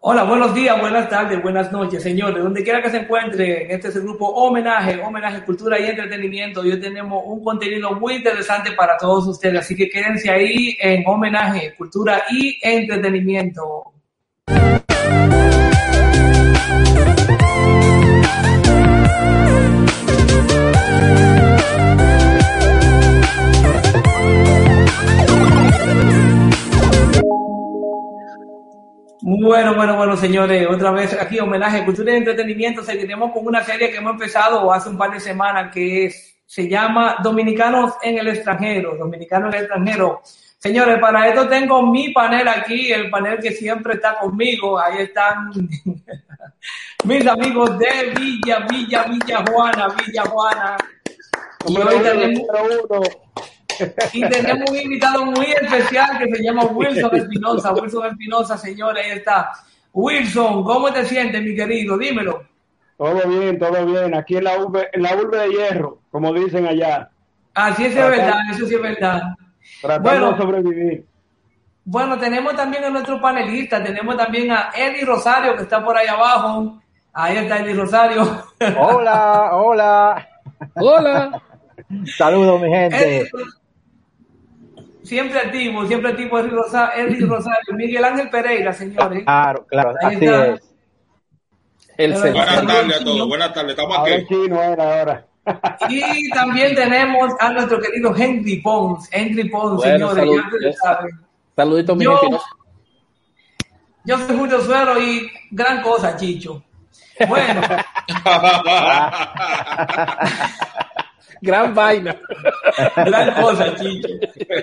Hola, buenos días, buenas tardes, buenas noches, señores. Donde quiera que se encuentre, este es el grupo Homenaje, Homenaje Cultura y Entretenimiento. Hoy tenemos un contenido muy interesante para todos ustedes, así que quédense ahí en Homenaje, Cultura y Entretenimiento. Bueno, bueno, bueno, señores, otra vez aquí homenaje, cultura y entretenimiento. Seguiremos con una serie que hemos empezado hace un par de semanas que es, se llama Dominicanos en el extranjero, Dominicanos en el extranjero. Señores, para esto tengo mi panel aquí, el panel que siempre está conmigo. Ahí están mis amigos de Villa, Villa, Villa Juana, Villa Juana. Y hoy tenemos, y tenemos un invitado muy especial que se llama Wilson Espinosa. Wilson Espinosa, señores, ahí está. Wilson, ¿cómo te sientes, mi querido? Dímelo. Todo bien, todo bien. Aquí en la urbe, en la urbe de hierro, como dicen allá. Así es, es verdad, eso sí es verdad. Tratando bueno, de sobrevivir. Bueno, tenemos también a nuestro panelista, tenemos también a Eddie Rosario, que está por ahí abajo. Ahí está Eddie Rosario. Hola, hola. Hola. Saludos, mi gente. Eddie, siempre activo, siempre activo Eddie Rosario, Rosario, Miguel Ángel Pereira, señores. Claro, claro, Ahí así está. es. El. Buenas tardes a todos, buenas tardes, estamos aquí. sí, no era ahora. Y también tenemos a nuestro querido Henry Pons. Henry Pons, Bueno, señores, salud. ya ustedes saben. Saluditos, mi. Yo soy Julio Suero y gran cosa, Chicho. Bueno, Gran vaina. gran cosa, Chicho.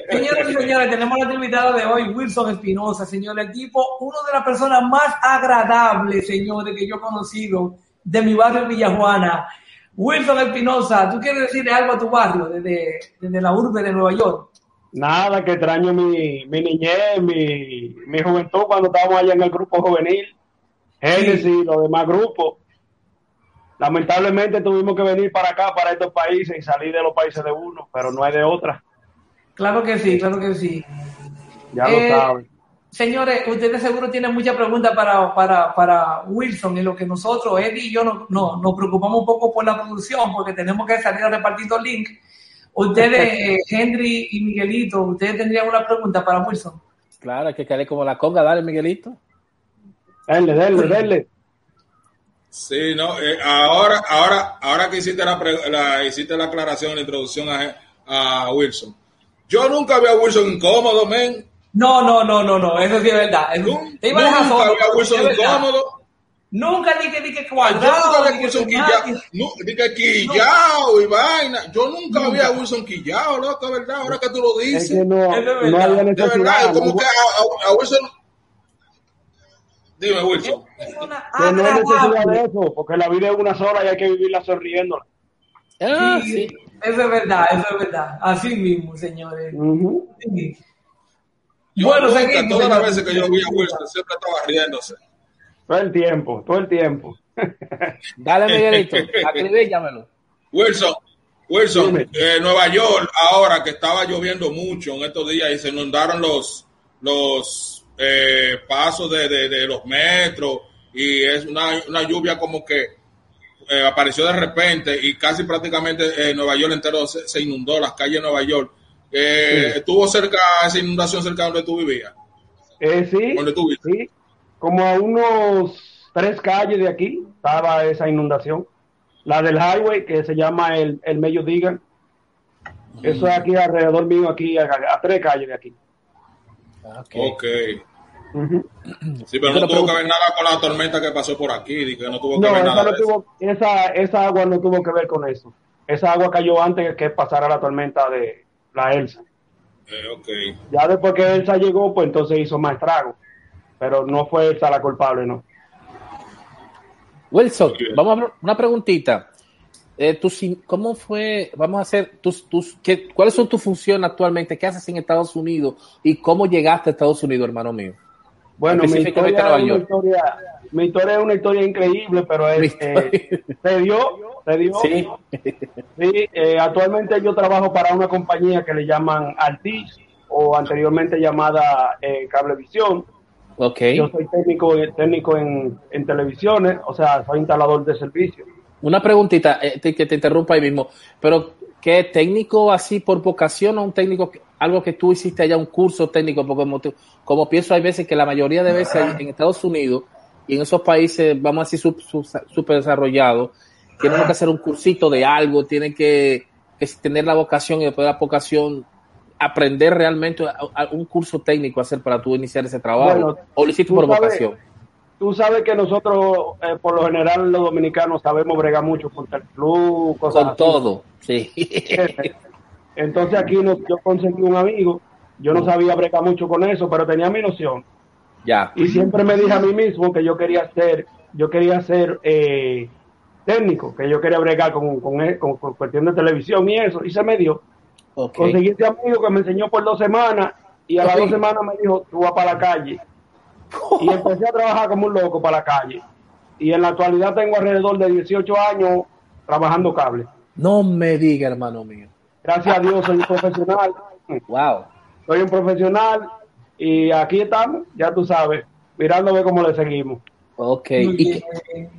Señores y señores, tenemos nuestro invitado de hoy, Wilson Espinosa, señor equipo, uno de las personas más agradables, señores, que yo he conocido de mi barrio Villajuana. Wilson Espinosa, ¿tú quieres decirle algo a tu barrio desde, desde la urbe de Nueva York? Nada, que extraño mi, mi niñez, mi, mi juventud cuando estábamos allá en el grupo juvenil, Génesis y los demás grupos. Lamentablemente tuvimos que venir para acá, para estos países y salir de los países de uno, pero no hay de otra. Claro que sí, claro que sí. Ya Eh, lo saben. Señores, ustedes seguro tienen muchas preguntas para, para, para Wilson, en lo que nosotros, Eddie y yo, no, no- nos preocupamos un poco por la producción, porque tenemos que salir a repartir los links. Ustedes, eh, Henry y Miguelito, ustedes tendrían una pregunta para Wilson. Claro, hay que caer como la conga, dale, Miguelito. Denle, denle, denle. Sí, no, eh, ahora, ahora, ahora que hiciste la, pre- la- hiciste la aclaración, la introducción a, a Wilson. Yo nunca vi a Wilson incómodo, men. No, no, no, no, no, eso sí es verdad. Eso- Nun- te iba a dejar Nunca solo, vi a Wilson es incómodo. Nunca dije que, que Yo cuadrado, nunca vi a ni que Wilson quillao, que quillao y vaina. Yo nunca vi a Wilson quillao, loco, ¿verdad? Ahora que tú lo Es dices. que no, Es de no verdad, había De verdad, como no- que a, a- a Wilson. Dime, Wilson. Es que no hay necesidad de eso, porque la vida es una sola y hay que vivirla sonriendo. Ah, Sí, sí. Eso es verdad, eso es verdad. Así mismo, señores. Sí. Yo Bueno, nunca, seguimos, todas las veces que yo vi a Wilson, siempre estaba riéndose. Todo el tiempo, todo el tiempo. Dale, Miguelito. Acribíllamelo. Wilson, Wilson, eh, Nueva York, ahora que estaba lloviendo mucho en estos días y se inundaron los, los eh, pasos de, de- de los metros y es una, una lluvia como que eh, apareció de repente y casi prácticamente eh, Nueva York entero se, se inundó, las calles de Nueva York. Eh, Sí. ¿Estuvo cerca esa inundación cerca de donde tú vivías? Sí, ¿Dónde tú vives? sí, como a unos tres calles de aquí estaba esa inundación. La del highway, que se llama el, el Medio Digan. Eso es aquí alrededor mío, aquí a, a tres calles de aquí. Ok. Ok. Ujú. Sí, pero no tuvo que ver nada con la tormenta que pasó por aquí, que no tuvo que No, ver esa, nada no de eso. tuvo, esa, esa agua no tuvo que ver con eso. Esa agua cayó antes que pasara la tormenta de la Elsa. Eh, ok. Ya después que Elsa llegó, pues entonces hizo más estrago. Pero no fue Elsa la culpable, no. Wilson, vamos a ver una preguntita. Eh, sin- ¿Cómo fue? Vamos a hacer tus, tus, qué, ¿cuáles son tus funciones actualmente? ¿Qué haces en Estados Unidos? ¿Y cómo llegaste a Estados Unidos, hermano mío? Bueno, mi historia, Nueva York. historia, mi historia es una historia increíble, pero es, Mi eh, se dio, se dio. Sí. Sí, eh, actualmente yo trabajo para una compañía que le llaman Altis o anteriormente llamada eh, Cablevisión. Ok. Yo soy técnico, técnico en, en televisiones, o sea, soy instalador de servicio. Una preguntita, eh, te- que te interrumpa ahí mismo, pero ¿qué técnico así por vocación o un técnico, algo que tú hiciste allá, un curso técnico? Porque como, como pienso, hay veces que la mayoría de veces en Estados Unidos y en esos países, vamos a decir, sub- sub- súper desarrollados, tienen que hacer un cursito de algo, tienen que, que tener la vocación y después de la vocación aprender realmente a- a- un curso técnico hacer para tú iniciar ese trabajo. Bueno, o lo hiciste por sabes- vocación. Tú sabes que nosotros, eh, por lo general, los dominicanos sabemos bregar mucho contra el flu, cosas Con así. todo, sí. Entonces aquí no- yo conseguí un amigo, yo no sabía bregar mucho con eso, pero tenía mi noción. ya. Y siempre me dije a mí mismo que yo quería ser, yo quería ser eh, técnico, que yo quería bregar con, con, e- con- con cuestión de televisión y eso, y se me dio. Ok. Conseguí ese amigo que me enseñó por dos semanas, y a las dos semanas me dijo, tú vas para la calle. Y empecé a trabajar como un loco para la calle. Y en la actualidad tengo alrededor de 18 años trabajando cable. No me diga, hermano mío. Gracias a Dios soy un profesional. Wow. Soy un profesional y aquí estamos, ya tú sabes, mirando a ver cómo le seguimos. Ok. Muy ¿Y bien. qué-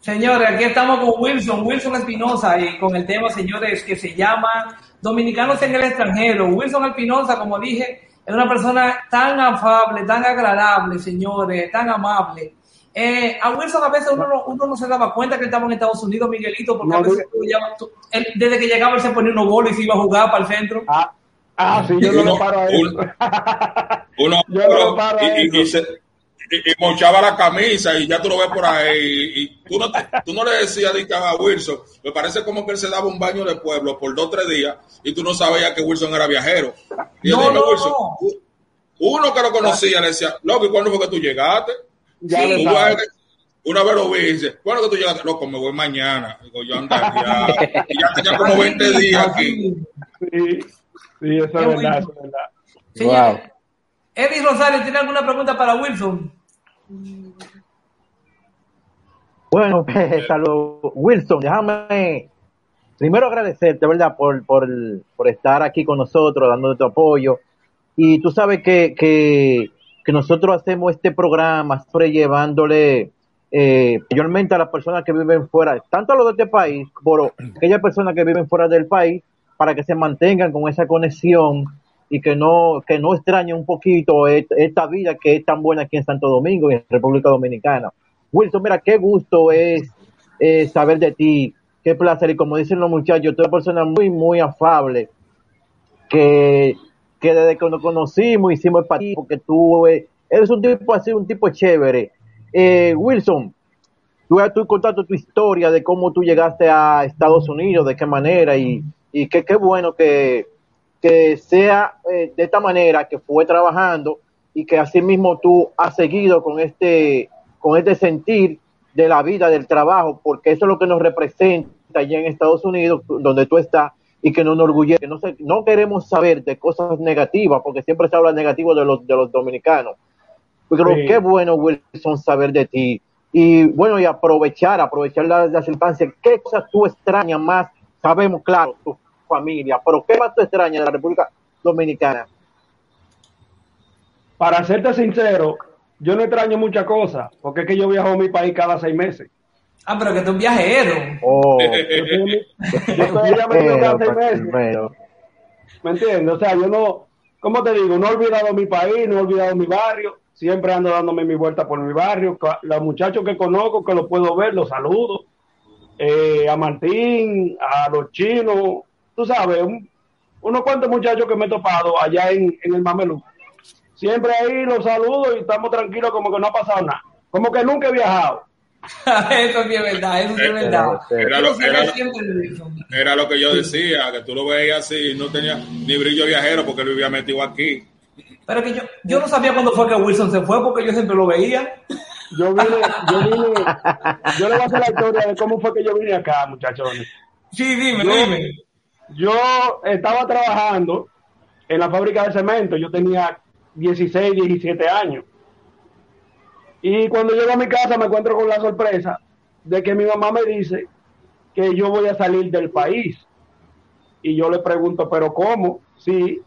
Señores, aquí estamos con Wilson, Wilson Espinosa, y con el tema, señores, que se llama Dominicanos en el extranjero. Wilson Espinosa, como dije, es una persona tan afable, tan agradable, señores, tan amable. Eh, a Wilson a veces uno no, uno no se daba cuenta que él estaba en Estados Unidos, Miguelito, porque No, a veces tú llamas- tú- él, desde que llegaba él se ponía unos bolos y se iba a jugar para el centro. Ah, ah sí, yo no le paro a un- Uno Yo no paro a y, y- eso. y se- y- y mochaba la camisa y ya tú lo ves por ahí y, y tú, no te- tú no le decías a Wilson, me parece como que él se daba un baño de pueblo por dos o tres días y tú no sabías que Wilson era viajero. Y No, no, Wilson, no. uno que lo conocía le decía, loco, ¿y cuándo fue que tú llegaste? Ya Sí. Una vez lo vi y dice, ¿cuándo que tú llegaste? Loco, me voy mañana. Digo, yo anda ya. Y ya tenía como 20 días aquí. Sí, sí, eso es verdad, bueno. eso es verdad. Señor, Wow. Eddie Rosario, ¿tiene alguna pregunta para Wilson? Bueno, saludos. Wilson, déjame primero agradecerte, ¿verdad?, por, por, por estar aquí con nosotros, dando tu apoyo. Y tú sabes que, que, que nosotros hacemos este programa sobrellevándole eh, mayormente a las personas que viven fuera, tanto a los de este país, a aquellas personas que viven fuera del país, para que se mantengan con esa conexión y que no, que no extrañen un poquito esta vida que es tan buena aquí en Santo Domingo y en República Dominicana. Wilson, mira, qué gusto es saber de ti, qué placer. Y como dicen los muchachos, tú eres persona muy, muy afable, que, desde que nos conocimos hicimos empatía, porque tú eres un tipo así, un tipo chévere. Eh, Wilson, tú, tú contaste tu historia de cómo tú llegaste a Estados Unidos, de qué manera, y, qué bueno que, sea eh, de esta manera, que fue trabajando y que así mismo tú has seguido con este, con este sentir de la vida, del trabajo, porque eso es lo que nos representa allá en Estados Unidos, donde tú estás, y que nos enorgullece. No, sé, no queremos saber de cosas negativas, porque siempre se habla negativo de los, de los dominicanos. Pero Sí. qué bueno, Wilson, saber de ti. Y bueno, y aprovechar, aprovechar las, las circunstancias. ¿Qué cosas tú extrañas más? Sabemos, claro, tu familia, pero ¿qué más tú extrañas de la República Dominicana? Para serte sincero, yo no extraño muchas cosas, porque es que yo viajo a mi país cada seis meses. Ah, pero que tú un viajero. Oh, Yo estoy, cada seis meses. pero- ¿Me entiendes? O sea, yo no, ¿cómo te digo? No he olvidado mi país, no he olvidado mi barrio. Siempre ando dándome mi vuelta por mi barrio. Los muchachos que conozco, que los puedo ver, los saludo. Eh, a Martín, a los chinos, tú sabes, un- unos cuantos muchachos que me he topado allá en, en el Mamelú. Siempre ahí los saludo y estamos tranquilos como que no ha pasado nada. Como que nunca he viajado. eso sí es verdad, eso sí es verdad. Era Eso lo, era, era lo que yo decía, que tú lo veías así, no tenía ni brillo viajero porque él vivía metido aquí. Pero que yo, yo no sabía cuándo fue que Wilson se fue porque yo siempre lo veía. Yo vine, yo vine, yo le voy a hacer la historia de cómo fue que yo vine acá, muchachones. Sí, dime, Yo- dime. Yo estaba trabajando en la fábrica de cemento, yo tenía 16, 17 años. Y cuando llego a mi casa me encuentro con la sorpresa de que mi mamá me dice que yo voy a salir del país. Y yo le pregunto, ¿pero cómo? Sí,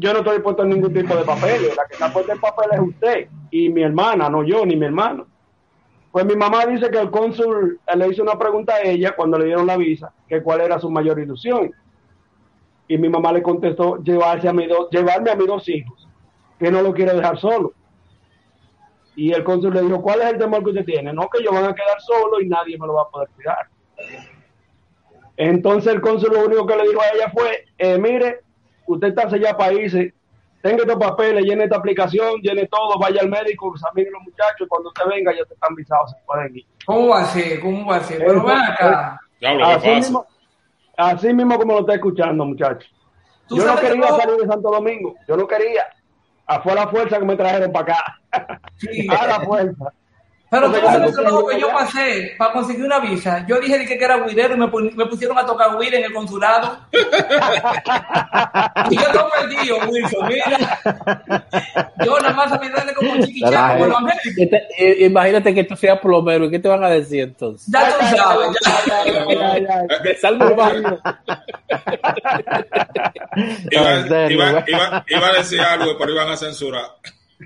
yo no estoy puesto en ningún tipo de papel. La que está puesta en papel es usted y mi hermana, no yo ni mi hermano. Pues mi mamá dice que el cónsul le hizo una pregunta a ella cuando le dieron la visa, que cuál era su mayor ilusión. Y mi mamá le contestó llevarse a mi dos, llevarme a mis dos hijos, que no lo quiere dejar solo. Y el cónsul le dijo, ¿cuál es el temor que usted tiene? No, que ellos van a quedar solos y nadie me lo va a poder cuidar. Entonces el cónsul lo único que le dijo a ella fue, eh, mire, usted está allá países, tenga estos papeles, llene esta aplicación, llene todo, vaya al médico, examine los muchachos, cuando usted venga ya te están visados, se pueden ir. ¿Cómo va a ser? ¿Cómo va a ser? Pero ven acá. Diablo, ¿qué Así mismo, así mismo como lo está escuchando, muchachos. ¿Tú Yo no quería cómo? salir de Santo Domingo, yo no quería. A fue la fuerza que me trajeron para acá. Sí. A la fuerza. Pero tú sabes yo lo que yo pasé para conseguir una visa. Yo dije que era guidero y me, me pusieron a tocar guira en el consulado. y yo estoy perdido, Wilson. Mira. Yo nada más sabía darle como chiquichaco como los angélicos. Que te- eh, imagínate que tú seas plomero, ¿y qué te van a decir entonces? Ya tú sabes. ya. Ay, ay. De salvo urbano. Iba, En serio, iba- güey. iba- iba a decir algo, pero iban a censurar.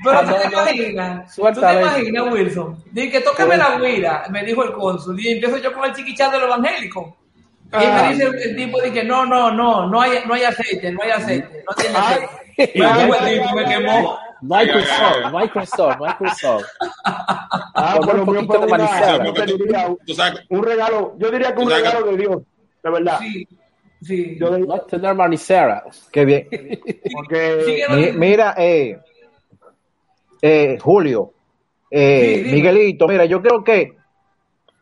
Pero Ah, tú no, te no. imaginas, tú te imaginas, Wilson. Dije que tócame la guira, me dijo el cónsul. Y empiezo yo con el chiquichán del evangélico. Y Ah. me dice el, el tipo, dije, no, no, no, no hay, no hay aceite, no hay aceite, no tiene aceite. Y me dijo el tipo, me quemó. Microsoft, Microsoft, Microsoft. Ah, yo te diría un- sabes, un regalo, yo diría que un regalo de Dios, de verdad. Sí, sí. Yo diría, No tener manicera. Qué bien. porque mira, eh, eh, Julio, eh, Sí. Miguelito, mira, yo creo que,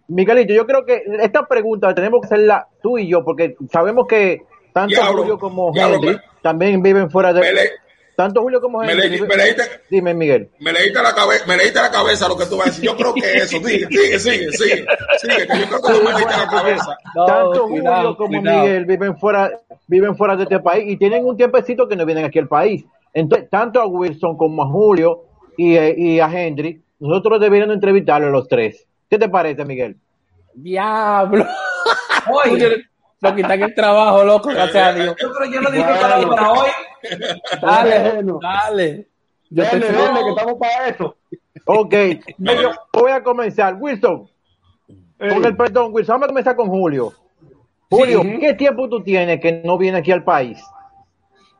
Miguelito, yo creo que esta pregunta tenemos que hacerla tú y yo, porque sabemos que tanto Julio como Henry me- también viven fuera de... le- tanto Julio como me Henry. le- viven- me leíste, Dime, Miguel. me leíste la cabeza, me leíste la cabeza lo que tú vas a decir. Yo creo que eso, sigue, sigue, sigue, sigue, sigue, que yo creo que tú me leíste la cabeza. No, tanto cuidado, Julio como cuidado. Miguel viven fuera, viven fuera de este país y tienen un tiempecito que no vienen aquí al país. Entonces, tanto a Wilson como a Julio y, eh, y a Henry, nosotros deberíamos entrevistarlos los tres. ¿Qué te parece, Miguel? Diablo. Oye, Nos quitan el trabajo, loco, gracias a Dios. yo creo que yo lo dije preparado para hoy. Dale, dale. Yo te Dale, dale, que estamos para eso. Ok, yo voy a comenzar. Wilson, con el perdón, Wilson, vamos a comenzar con Julio. Julio, Sí. ¿qué tiempo tú tienes que no viene aquí al país?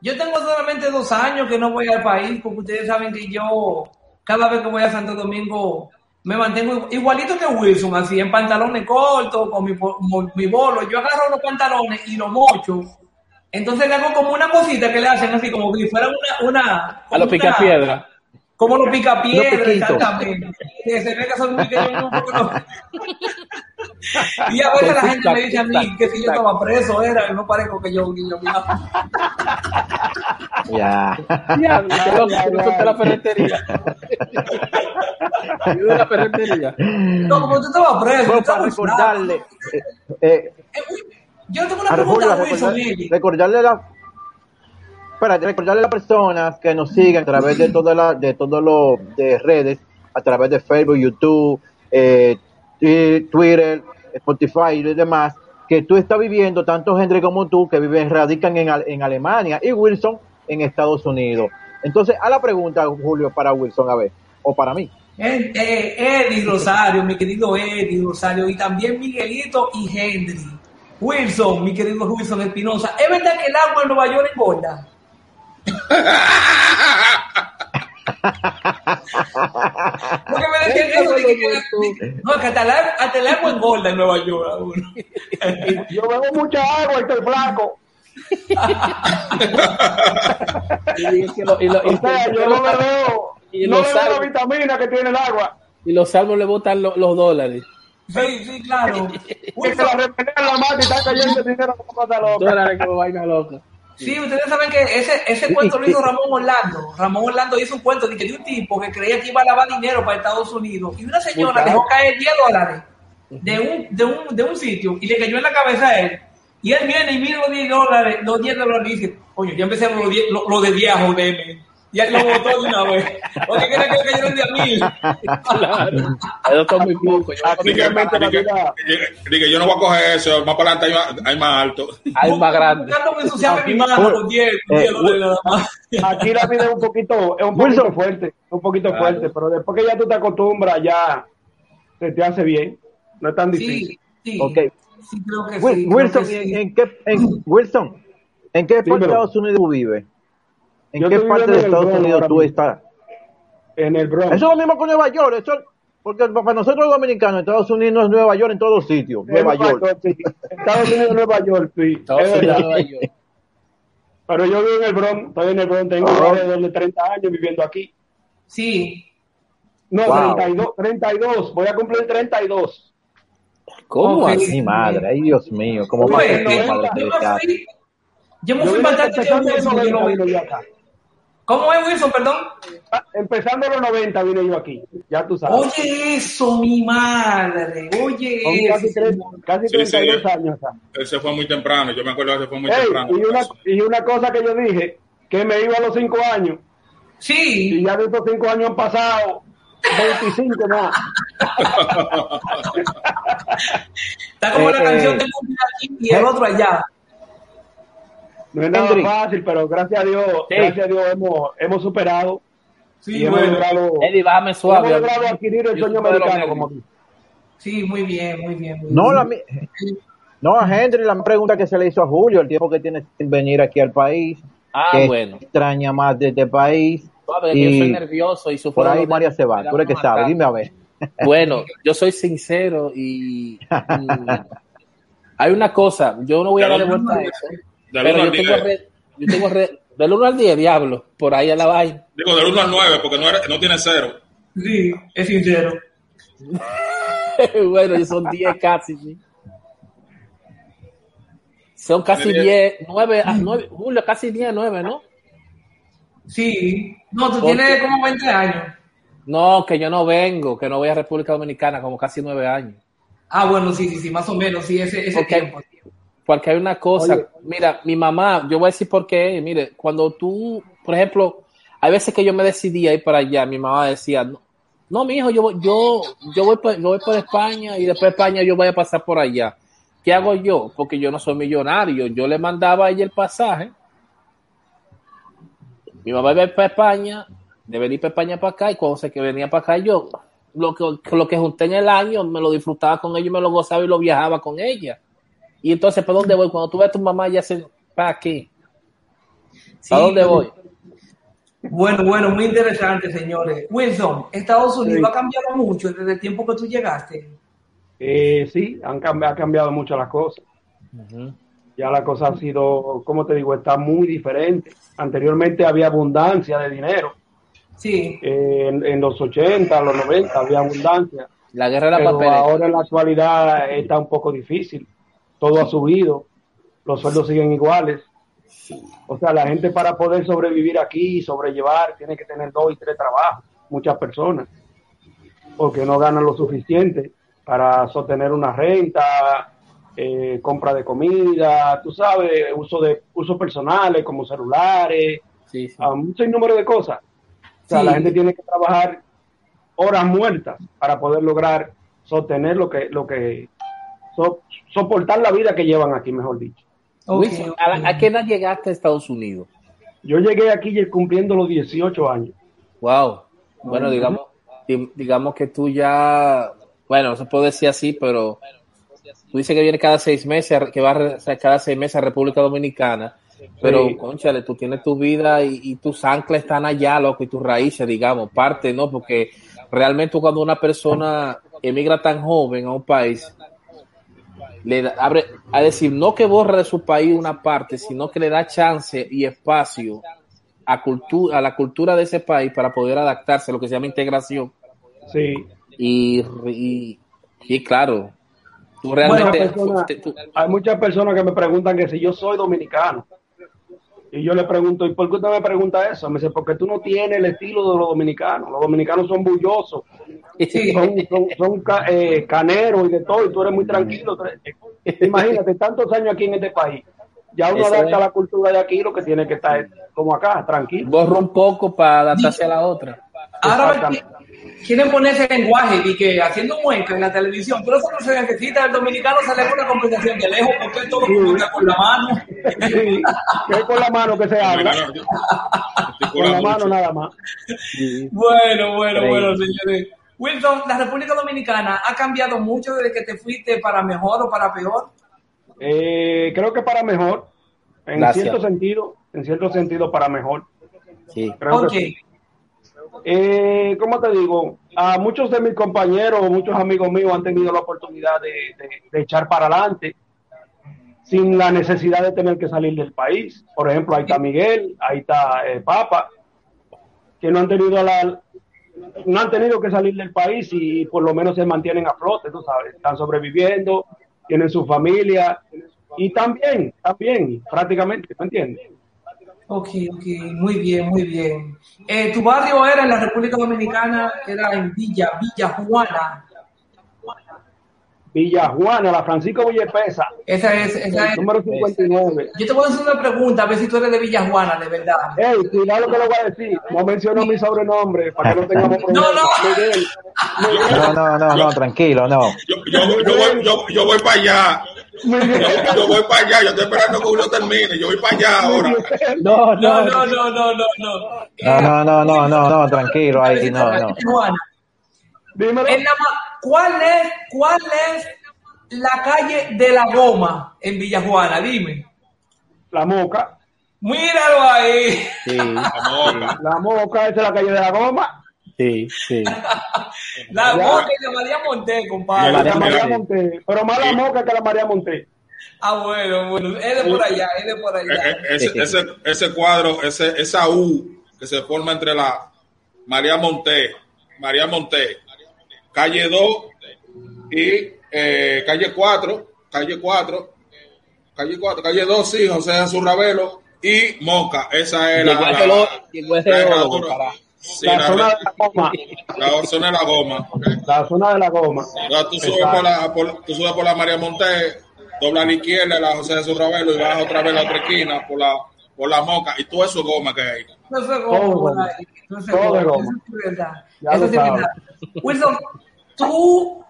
Yo tengo solamente dos años que no voy al país, porque ustedes saben que yo, cada vez que voy a Santo Domingo, me mantengo igualito que Wilson, así en pantalones cortos, con mi, mi bolo. Yo agarro los pantalones y los mocho. Entonces le hago como una cosita que le hacen así, como si fuera una. una A los una- picapiedra. Como los Los piquitos. exactamente. Que se ve que son muy pequeños. Y a veces la gente me dice a mí que si yo estaba preso era, no parezco que yo, que yo Ya. Diablo, qué loco, que la ferretería. Yo de la ferretería. No, como tú estabas preso, Bueno, para recordarle, eh, eh, Eh, Yo tengo una a pregunta, Wilson, Lili. recordarle la espérate, recordarle a las personas que nos siguen a través de todas las de todos los de redes, a través de Facebook, YouTube, eh, y Twitter, Spotify y demás, que tú estás viviendo, tanto Henry como tú, que viven, radican en, en Alemania y Wilson en Estados Unidos. Entonces, a la pregunta, Julio, para Wilson, a ver, o para mí. Eh, eh, Eddie Rosario, mi querido Eddie Rosario, y también Miguelito y Henry. Wilson, mi querido Wilson Espinosa, ¿es verdad que el agua en Nueva York engorda? Porque me decían eso de que, no, que hasta el, agua- hasta el agua engorda en Nueva York. Yo bebo mucha agua y estoy flaco. Y, que lo- y lo- y- O sea, yo no le veo, Y no le veo la vitamina que tiene el agua. y los salmos le botan lo- los dólares. Sí, sí, claro. Que se la remenean la mata y está cayendo el dinero como cosa loca. Dólares como vaina loca. Sí, ustedes saben que ese, ese cuento lo hizo Ramón Orlando. Ramón Orlando hizo un cuento de, que de un tipo que creía que iba a lavar dinero para Estados Unidos y una señora dejó caer 10 dólares de un, de, un, de un sitio y le cayó en la cabeza a él. Y él viene y mira los 10 dólares, los 10 dólares y dice, coño, ya empecé los, 10 lo, lo de 10 a joderme. Ya lo votó de una vez. ¿O qué quiere que cayeron de a mil? Claro. Eso está muy poco. La vida, dije, yo no voy a coger eso, más para adelante hay más, hay más alto. Hay más grande. Buscando me ensuciarme mi mano con 10, con 10 dólares nada más. aquí la vida es un poquito, es un poquito Wilson. fuerte, un poquito Claro. fuerte, pero después que ya tú te acostumbras, ya se te hace bien. No es tan difícil. Sí, sí. Ok. Sí, creo que Wil- sí. creo Wilson, que sí. ¿en qué, en, Wilson, ¿en qué Dímelo. Estados Unidos tú vives? ¿En Yo qué parte de Estados Bronx Unidos tú estás? En el Bronx. Eso es lo mismo con Nueva York, eso, porque para nosotros los dominicanos, Estados Unidos no es Nueva York en todos sitios, Nueva York. sí. Estados Unidos, Nueva York, sí. Estados es Unidos. Nueva York. Pero yo vivo en el Bronx, estoy en el Bronx, tengo alrededor de 30 años viviendo aquí. Sí. No, Wow. 32, 32, voy a cumplir 32. ¿Cómo Ok. así? Mi madre, ay Dios mío, ¿cómo Oye, esto, no, yo, me fui, bastante tiempo los ¿Cómo es Wilson, perdón? Ah, Empezando los 90 vine yo aquí, ya tú sabes. Oye eso, mi madre. Oye Son casi, eso. tres- casi Sí, sí. 32 años acá. Él se fue muy temprano, yo me acuerdo que se fue muy Ey, temprano. y, una, y una cosa que yo dije, que me iba a los 5 años, y Sí. ya de estos 5 años han pasado 25 más. Está como Eh, la eh, canción de un aquí y el otro allá. No es nada fácil, pero gracias a Dios, Sí. gracias a Dios hemos, hemos superado y Sí, hemos bueno. logrado, Eddie, bájame hemos suave. logrado adquirir el Yo sueño americano, como dice. Sí, muy bien, muy bien. muy No, bien. la, mi- no, a Henry, la pregunta que se le hizo a Julio, el tiempo que tiene sin venir aquí al país, Ah, que bueno. extraña más de este país, y yo soy nervioso y por ahí de- María se va, tú eres que sabes, dime a ver. Bueno, yo soy sincero y, y hay una cosa, yo no voy a darle vuelta a eso, Del pero 1 yo al tengo, 10. re- yo tengo re- del 1 al 10, diablo, por ahí a la vaina. Digo, del 1 al 9, porque no, no tiene cero. Sí, es sincero. bueno, son 10 casi, sí. Son casi Tiene 10, 9, 9, Julio, casi 10, 9, ¿no? Sí. No, tú ¿Por tienes qué? como 20 años. No, que yo no vengo, que no voy a República Dominicana como casi 9 años. Ah, bueno, sí, sí, sí, más o menos, sí, ese, ese Ok. tiempo. Porque hay una cosa, Oye. mira, mi mamá, yo voy a decir por qué, mire, cuando tú, por ejemplo, hay veces que yo me decidí a ir para allá, mi mamá decía, no, no mi hijo, yo, voy- yo, yo voy por, yo voy por España y después de España yo voy a pasar por allá. ¿Qué hago yo? Porque yo no soy millonario, yo le mandaba a ella el pasaje. Mi mamá iba para España, de venir para España para acá, y cuando se que venía para acá, yo lo que, lo que junté en el año me lo disfrutaba con ella, y me lo gozaba y lo viajaba con ella. Y entonces, ¿para dónde voy? Cuando tú ves a tu mamá, ya se. ¿Para qué? ¿Para Sí. dónde voy? Bueno, bueno, muy interesante, señores. Wilson, Estados Unidos Sí. ha cambiado mucho desde el tiempo que tú llegaste. Eh, sí, han cambi- ha cambiado mucho las cosas. Ya la cosa ha sido, como te digo, está muy diferente. Anteriormente había abundancia de dinero. Sí, Eh, en, en los 80, los 90 había abundancia. La guerra de la Pero papeleta. ahora en la actualidad está un poco difícil. Todo ha subido, los sueldos siguen iguales. O sea, la gente para poder sobrevivir aquí, sobrellevar, tiene que tener dos y tres trabajos, muchas personas, porque no ganan lo suficiente para sostener una renta, eh, compra de comida, tú sabes, uso de usos personales como celulares, Sí, sí. a un sinnúmero de cosas. O sea, Sí. la gente tiene que trabajar horas muertas para poder lograr sostener lo que, lo que, so- soportar la vida que llevan aquí, mejor dicho. ok, Wilson, ok. ¿a, la- ¿a qué edad llegaste a Estados Unidos? Yo llegué aquí cumpliendo los 18 años. Wow. Bueno, digamos, di- digamos que tú ya, bueno, no se puede decir así, pero tú dices que viene cada seis meses, que va a re- o sea, cada seis meses a República Dominicana, pero, Sí. conchale, tú tienes tu vida y, y tus anclas están allá, loco, y tus raíces, digamos, parte, ¿no? Porque realmente cuando una persona emigra tan joven a un país, le da- abre, a decir, no que borra de su país una parte, sino que le da chance y espacio a, cultura, a la cultura de ese país para poder adaptarse a lo que se llama integración. Sí. Y, y, y claro, tú realmente... Tú- Hay muchas personas que me preguntan que si yo soy dominicano. Y yo le pregunto, ¿y por qué usted me pregunta eso? Me dice, porque tú no tienes el estilo de los dominicanos. Los dominicanos son bullosos, son, son, son ca- eh, caneros y de todo, y tú eres muy tranquilo. Eres- Imagínate, tantos años aquí en este país. Ya uno Eso adapta es. la cultura de aquí, lo que tiene que estar es como acá, tranquilo. Borra un poco para adaptarse a la otra. Ahora. Quieren ponerse lenguaje y que haciendo mueca en la televisión, pero eso no se necesita. El dominicano sale con una conversación de lejos porque todo comunica con la mano. Sí, que es con la mano que se habla, con la mano nada más. Bueno, bueno, Increíble. bueno, señores. Wilson, la República Dominicana ha cambiado mucho desde que te fuiste para mejor o para peor. Eh, creo que para mejor, en Gracias. cierto sentido, en cierto sentido para mejor. Sí. Creo ¿Por que sí. Eh, ¿Cómo te digo? A muchos de mis compañeros, muchos amigos míos han tenido la oportunidad de echar para adelante sin la necesidad de tener que salir del país. Por ejemplo, ahí está Miguel, ahí está eh, Papa, que no han tenido la no han tenido que salir del país y por lo menos se mantienen a flote, tú sabes, están sobreviviendo, tienen su familia y también, también, prácticamente, ¿me entiendes? Ok, ok, muy bien, muy bien. Eh, tu barrio era en la República Dominicana, era en Villa, Villa Juana. Villa Juana, la Francisco Villepesa, Esa es, esa es. número 59. Yo te voy a hacer una pregunta, a ver si tú eres de Villa Juana, de verdad. Ey, cuidado lo que le voy a decir. No menciono mi sobrenombre para que no tengamos problemas. no. Miguel, No, no, no, no, tranquilo, no. Yo, yo, yo voy, yo, yo voy para allá. Yo, yo voy para allá. Yo estoy esperando que uno termine. Yo voy para allá ahora. No, No, no, no, no, no, no, no. no, no, no, no, tranquilo, ahí no, no. Dímelo. la ¿cuál es, cuál es la calle de la goma en Villa Juana? Dime. La Moca. Míralo ahí. Sí, Vamos. La Moca, esa es la calle de la Goma. Sí, sí. La Ya. boca de María Monté, compadre. De La María Sí. Monté. Pero más la Sí. Moca que la María Monté. Ah, bueno, bueno. Él es por allá, él es por allá. Ese, ese, ese cuadro, ese, esa U que se forma entre la María Monté, María Monté, calle 2 y eh, calle 4, calle 4, calle 4, calle 2, sí, José Ravelo y Moca. Esa es la, la- la Sí, La la, zona de la Goma. la zona de la goma. La zona de la Goma. Ahora tú subes por la, por, tú subes por la María Monté, dobla a la izquierda la José Jesús Ravelo y vas otra vez a la otra esquina por la, por la Moca y todo eso es goma que hay. Todo goma por goma. ahí. No se Todo es goma. goma. Eso es verdad. Ya Eso es. Wilson, tú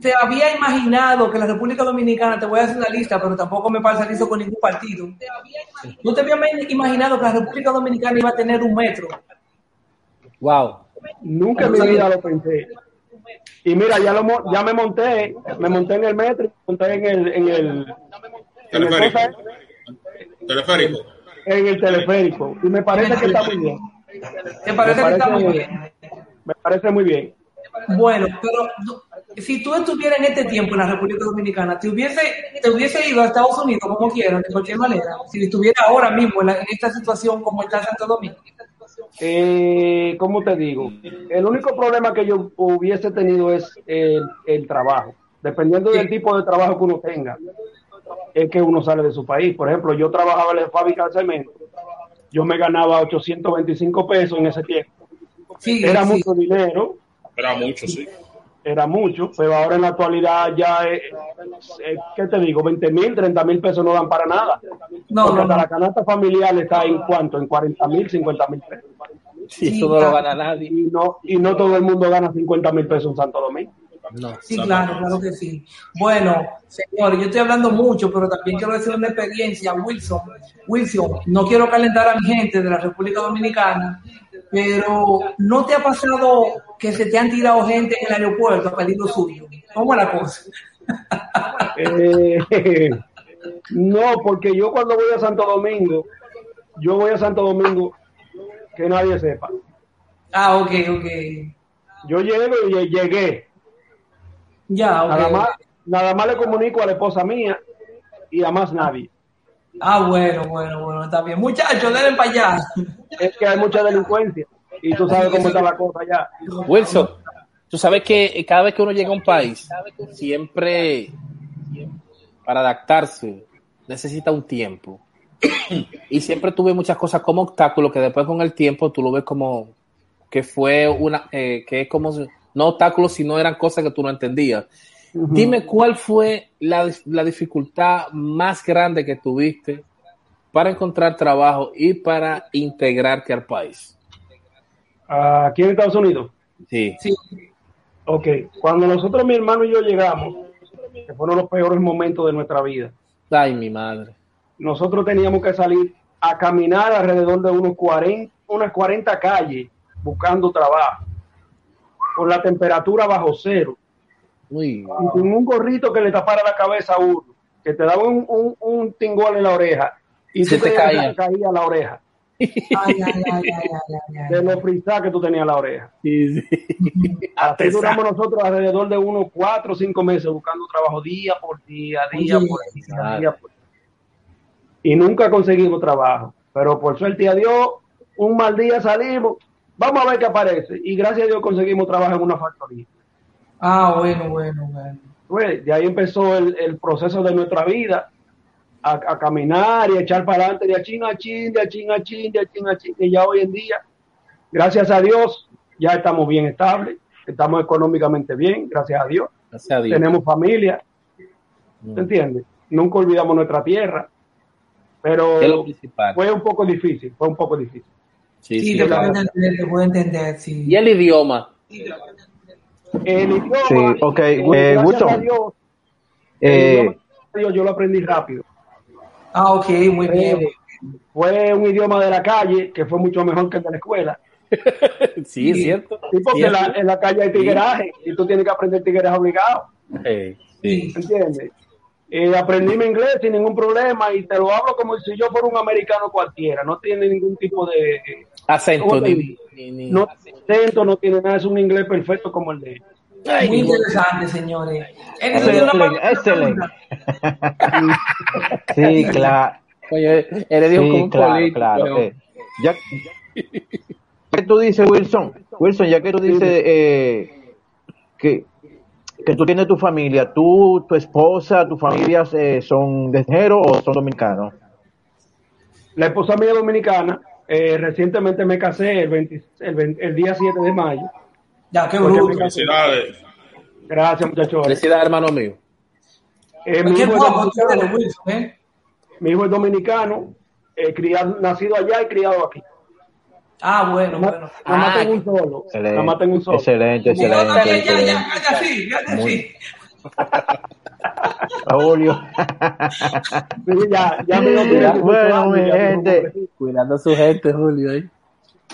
te había imaginado que la República Dominicana, te voy a hacer una lista, pero tampoco me parcializo con ningún partido. ¿No te había imaginado que la República Dominicana iba a tener un metro? Wow. Nunca en mi vida lo pensé. Y mira, ya, lo, ya me monté, me monté en el metro, me monté en el, en el, en el, Teleférico. Teleférico. en el teleférico. Y me parece que está muy bien. ¿Te parece Me que está muy bien? Me parece muy bien. Bueno, pero si tú estuvieras en este tiempo en la República Dominicana, ¿te hubiese, te hubiese ido a Estados Unidos como quieras, de cualquier manera? Si estuviera ahora mismo en, la- en esta situación como está Santo Domingo. Eh, ¿Cómo te digo? El único problema que yo hubiese tenido es el, el trabajo. Dependiendo del tipo de trabajo que uno tenga, es que uno sale de su país. Por ejemplo, yo trabajaba en la fábrica de cemento. Yo me ganaba 825 pesos en ese tiempo. Sí, Era sí. mucho dinero, Era mucho, sí. Era mucho, pero ahora en la actualidad ya, es, es- ¿qué te digo? 20 mil, 30 mil pesos no dan para nada. No, Porque no, hasta no. la canasta familiar está en cuánto, en 40 mil, 50 mil pesos. Sí, no lo gana nadie. Y no, y no todo el mundo gana 50 mil pesos en Santo Domingo. No. Sí, claro, claro que sí. Bueno, señores, yo estoy hablando mucho, pero también quiero decir una experiencia, Wilson. Wilson, no quiero calentar a mi gente de la República Dominicana, pero ¿no te ha pasado que se te han tirado gente en el aeropuerto a pedir lo suyo? ¿Cómo es la cosa? Eh, no, porque yo cuando voy a Santo Domingo, yo voy a Santo Domingo que nadie sepa. Ah, ok, ok. Yo llego y lle- llegué. Ya, ok. Nada más, nada más le comunico a la esposa mía y a más nadie. Ah, bueno, bueno, bueno, está bien. Muchachos, denle para allá. Es que hay mucha delincuencia y tú sabes cómo está la cosa allá. Wilson, tú sabes que cada vez que uno llega a un país, siempre para adaptarse necesita un tiempo. Y siempre tuve muchas cosas como obstáculos que después con el tiempo tú lo ves como que fue una, eh, que es como, si- no obstáculos, sino eran cosas que tú no entendías. Dime cuál fue la, la dificultad más grande que tuviste para encontrar trabajo y para integrarte al país? Aquí en Estados Unidos. Sí. Sí. Ok, cuando nosotros, mi hermano y yo llegamos, que fueron los peores momentos de nuestra vida, Ay, mi madre. nosotros teníamos que salir a caminar alrededor de unos 40, unas 40 calles buscando trabajo, con la temperatura bajo cero, Uy, y con un gorrito que le tapara la cabeza a uno, que te daba un, un, un tingol en la oreja, y Se tú te que caía. te caía la oreja, Ay, ay, ay, de ay. lo frisada que tú tenías la oreja. sí, sí. Así duramos nosotros alrededor de unos cuatro o cinco meses buscando trabajo día por día, día Oye, por día, día por día. Y nunca conseguimos trabajo. Pero por suerte a Dios, un mal día salimos, vamos a ver qué aparece. Y gracias a Dios conseguimos trabajo en una factoría. Ah, bueno, bueno, bueno. Pues, de ahí empezó el, el proceso de nuestra vida, a, a caminar y a echar para adelante de a chin a chin, de a chin a chin, de a chin a chin. Y ya hoy en día, gracias a Dios, ya estamos bien estables, estamos económicamente bien, gracias a Dios. Gracias a Dios. tenemos familia, Mm. ¿te entiendes? Nunca olvidamos nuestra tierra, pero ¿Qué es lo fue un poco difícil, fue un poco difícil. Sí, Sí, sí, te claro. puedo entender, te puedo entender, sí. Y el idioma. El idioma, Sí, ok, eh, eh, gracias Wilson. a Dios, Eh, Dios, yo lo aprendí rápido. Ah, ok, muy bien. Eh, fue un idioma de la calle que fue mucho mejor que el de la escuela. Sí, es cierto. Sí, porque Cierto. la- en la calle hay tigueraje y tú tienes que aprender tigueraje obligado, Eh, sí. ¿entiendes? Eh, aprendí mi inglés sin ningún problema y te lo hablo como si yo fuera un americano cualquiera, no tiene ningún tipo de... Acento. ¿Cómo te Ni, ni- ni- no tiene acento, no tiene nada, es un inglés perfecto como el de él. Muy interesante, señores. Excelente. Sí, claro. Oye, eres dijo como Sí, un claro, político, claro. pero- eh, ya, ¿Qué tú dices, Wilson? Wilson, ya que tú dices eh, que, que tú tienes tu familia, ¿tú, tu esposa, tu familia eh, son de extranjero o son dominicanos? La esposa mía dominicana, eh, recientemente me casé el, 20 el, 20 el día 7 de mayo. Ya, qué bruto. Felicidades. Gracias, muchachos. Felicidades, hermano mío. Eh, mi, hijo es guapo dominicano, Wilson, ¿eh? mi hijo es dominicano, eh, criado, nacido allá y criado aquí. Ah, bueno, bueno. nada más Ah, tengo un solo. Excelente, Nada más tengo un solo. excelente, ya, ya, así, cállate Muy- así. Julio. Sí, ya, ya me Bueno, mi ya gente. Cuidando a su gente, Julio. ¿eh?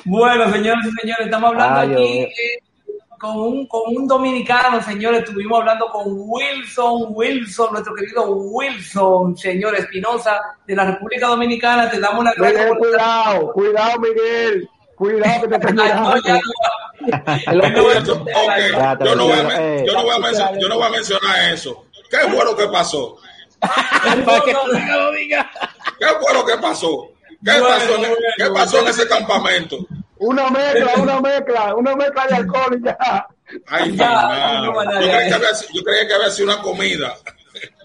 Bueno, señores y señores, estamos hablando Ay, Dios aquí eh, con, un, con un dominicano, señores. Estuvimos hablando con Wilson, Wilson, nuestro querido Wilson, señor Espinosa, de la República Dominicana. Te damos las gracias cuidado, cuidado, Miguel. Cuidado que te estoy mirando. Yo no voy a eh, yo no voy a mencionar- eso. ¿Qué fue lo que pasó? ¿Qué fue lo que pasó? ¿Qué Bueno, pasó en, bueno, ¿qué pasó en ese campamento? Una mezcla, una mezcla, una mezcla de alcohol y ya. Ay, Ya, no, no, yo, ya, creí ya. que había, sido- yo creía que había sido una comida.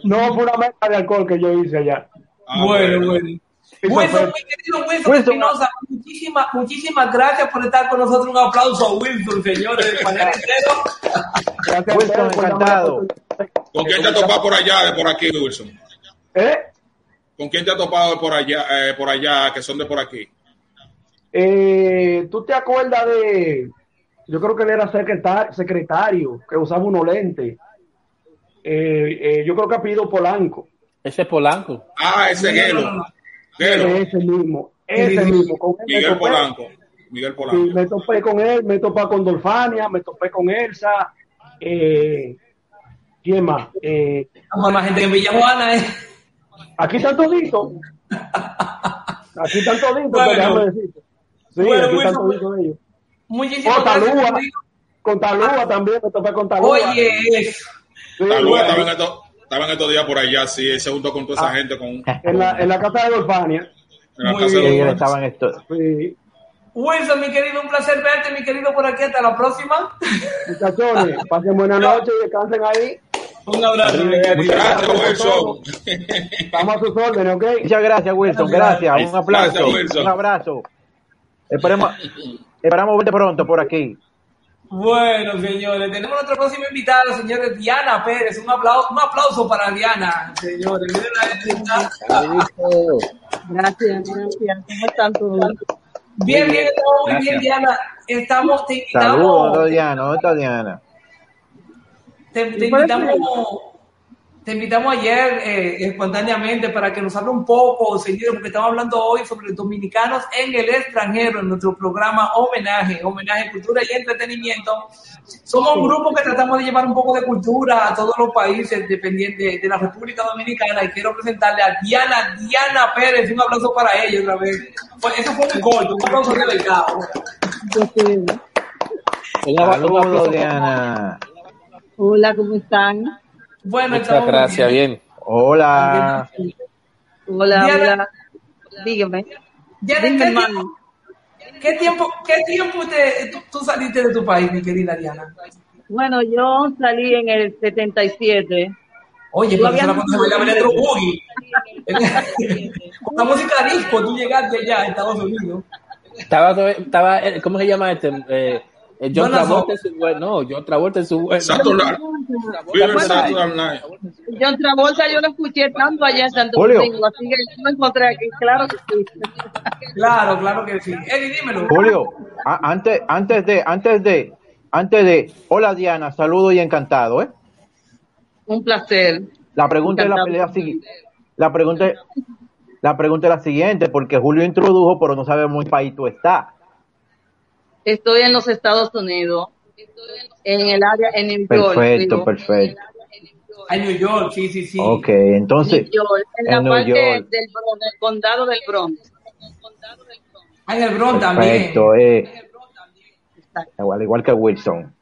No fue una mezcla de alcohol que yo hice allá. Ah, bueno, bueno. Eso Wilson, fue- mi querido Wilson, Wilson, Espinosa, muchísimas, muchísimas gracias por estar con nosotros. Un aplauso a Wilson, señores, entero. Gracias a Wilson, encantado. ¿Con quién te has topado por allá, de por aquí, Wilson? ¿Eh? ¿Con quién te has topado por allá, eh, por allá, que son de por aquí? Eh, ¿Tú te acuerdas de.? Yo creo que él era secretario, secretario que usaba unos lentes. Eh, eh, yo creo que ha pedido Polanco. Ese es Polanco. Ah, ese Gelo. Gelo. Ese mismo. Ese Sí, sí, mismo. Con él me Miguel topé. Polanco. Miguel Sí, Polanco. me topé con él, me topé con Dolfania, me topé con Elsa. Eh, ¿Quién más? Eh, Vamos más gente en Villa Juana, ¿eh? aquí están toditos. Aquí están toditos, Bueno. déjame decirte. Sí, Bueno, aquí están toditos ellos. Muchísimas Oh, gracias. Talúa. querido. Con Talúa también, me topé con Talúa. Oye. Sí, Talúa bueno, estaba en estos estaba en estos días por allá, sí, él se juntó con toda esa Ah. gente con, en en la, en la casa de Dolfania. la Muy bien. estaban esto. Sí. Wilson, mi querido, un placer verte, mi querido, por aquí. Hasta la próxima. Muchachones, pasen buena noche y descansen ahí. Un abrazo, querido. Gracias, Wilson. Estamos a sus órdenes, ¿ok? Muchas gracias, Wilson. Gracias. Un aplauso. Gracias, Wilson. Un abrazo. Esperemos, esperamos verte pronto por aquí. Bueno, señores, tenemos nuestra próxima invitada, señores, Diana Pérez. Un aplauso, un aplauso para Diana, señores. Gracias, gracias. ¿Cómo están todos? Bien, bien, estamos muy bien, Diana. Estamos, te Saludos, invitamos, Diana. ¿Dónde está Diana? te, te invitamos, te invitamos ayer eh, espontáneamente para que nos hable un poco, seguido, porque estamos hablando hoy sobre dominicanos en el extranjero, en nuestro programa Homenaje, Homenaje, Cultura y Entretenimiento. Somos un grupo que tratamos de llevar un poco de cultura a todos los países dependientes de la República Dominicana y quiero presentarle a Diana, Diana Pérez, un aplauso para ella otra vez. Fue- eso fue muy corto, un aplauso de verdad. Saludos, Diana. Hola, ¿cómo están? Bueno, Muchas gracias, bien. Hola. Hola, Diana. hola. Dígame. Diana, ¿qué hermano. tiempo, qué tiempo, qué tiempo te- tú, tú saliste de tu país, mi querida Diana? Bueno, yo salí en el 77. Oye, pero era cuando se bailaba el electro boogie. Con la música disco, tú llegaste allá a Estados Unidos. Estaba, estaba, eh, ¿cómo se llama este? Eh, eh, John Jonas Travolta en su vuelo. No, John Travolta en su vuelo. Saturday, Fever Saturday Night. John Travolta yo lo escuché tanto allá en Santo Julio. Domingo, así que yo lo encontré aquí, claro que sí. Claro, claro que sí. Eddie, dímelo. Julio, a- antes, antes de, antes de, antes de, hola Diana, saludo y encantado, ¿eh? Un placer. La pregunta es la, Encantado. la, sigui- la pregunta es- la pregunta es la siguiente, porque Julio introdujo, pero no sabemos en qué país tú estás. Estoy en los Estados Unidos, en el área, en New York. Perfecto, digo. perfecto. A New York, sí, sí, sí. Ok, entonces, New York, en la en New parte York. del Bronx, del condado del Bronx. Ah, en el Bronx también. perfecto, eh, igual, igual que Wilson.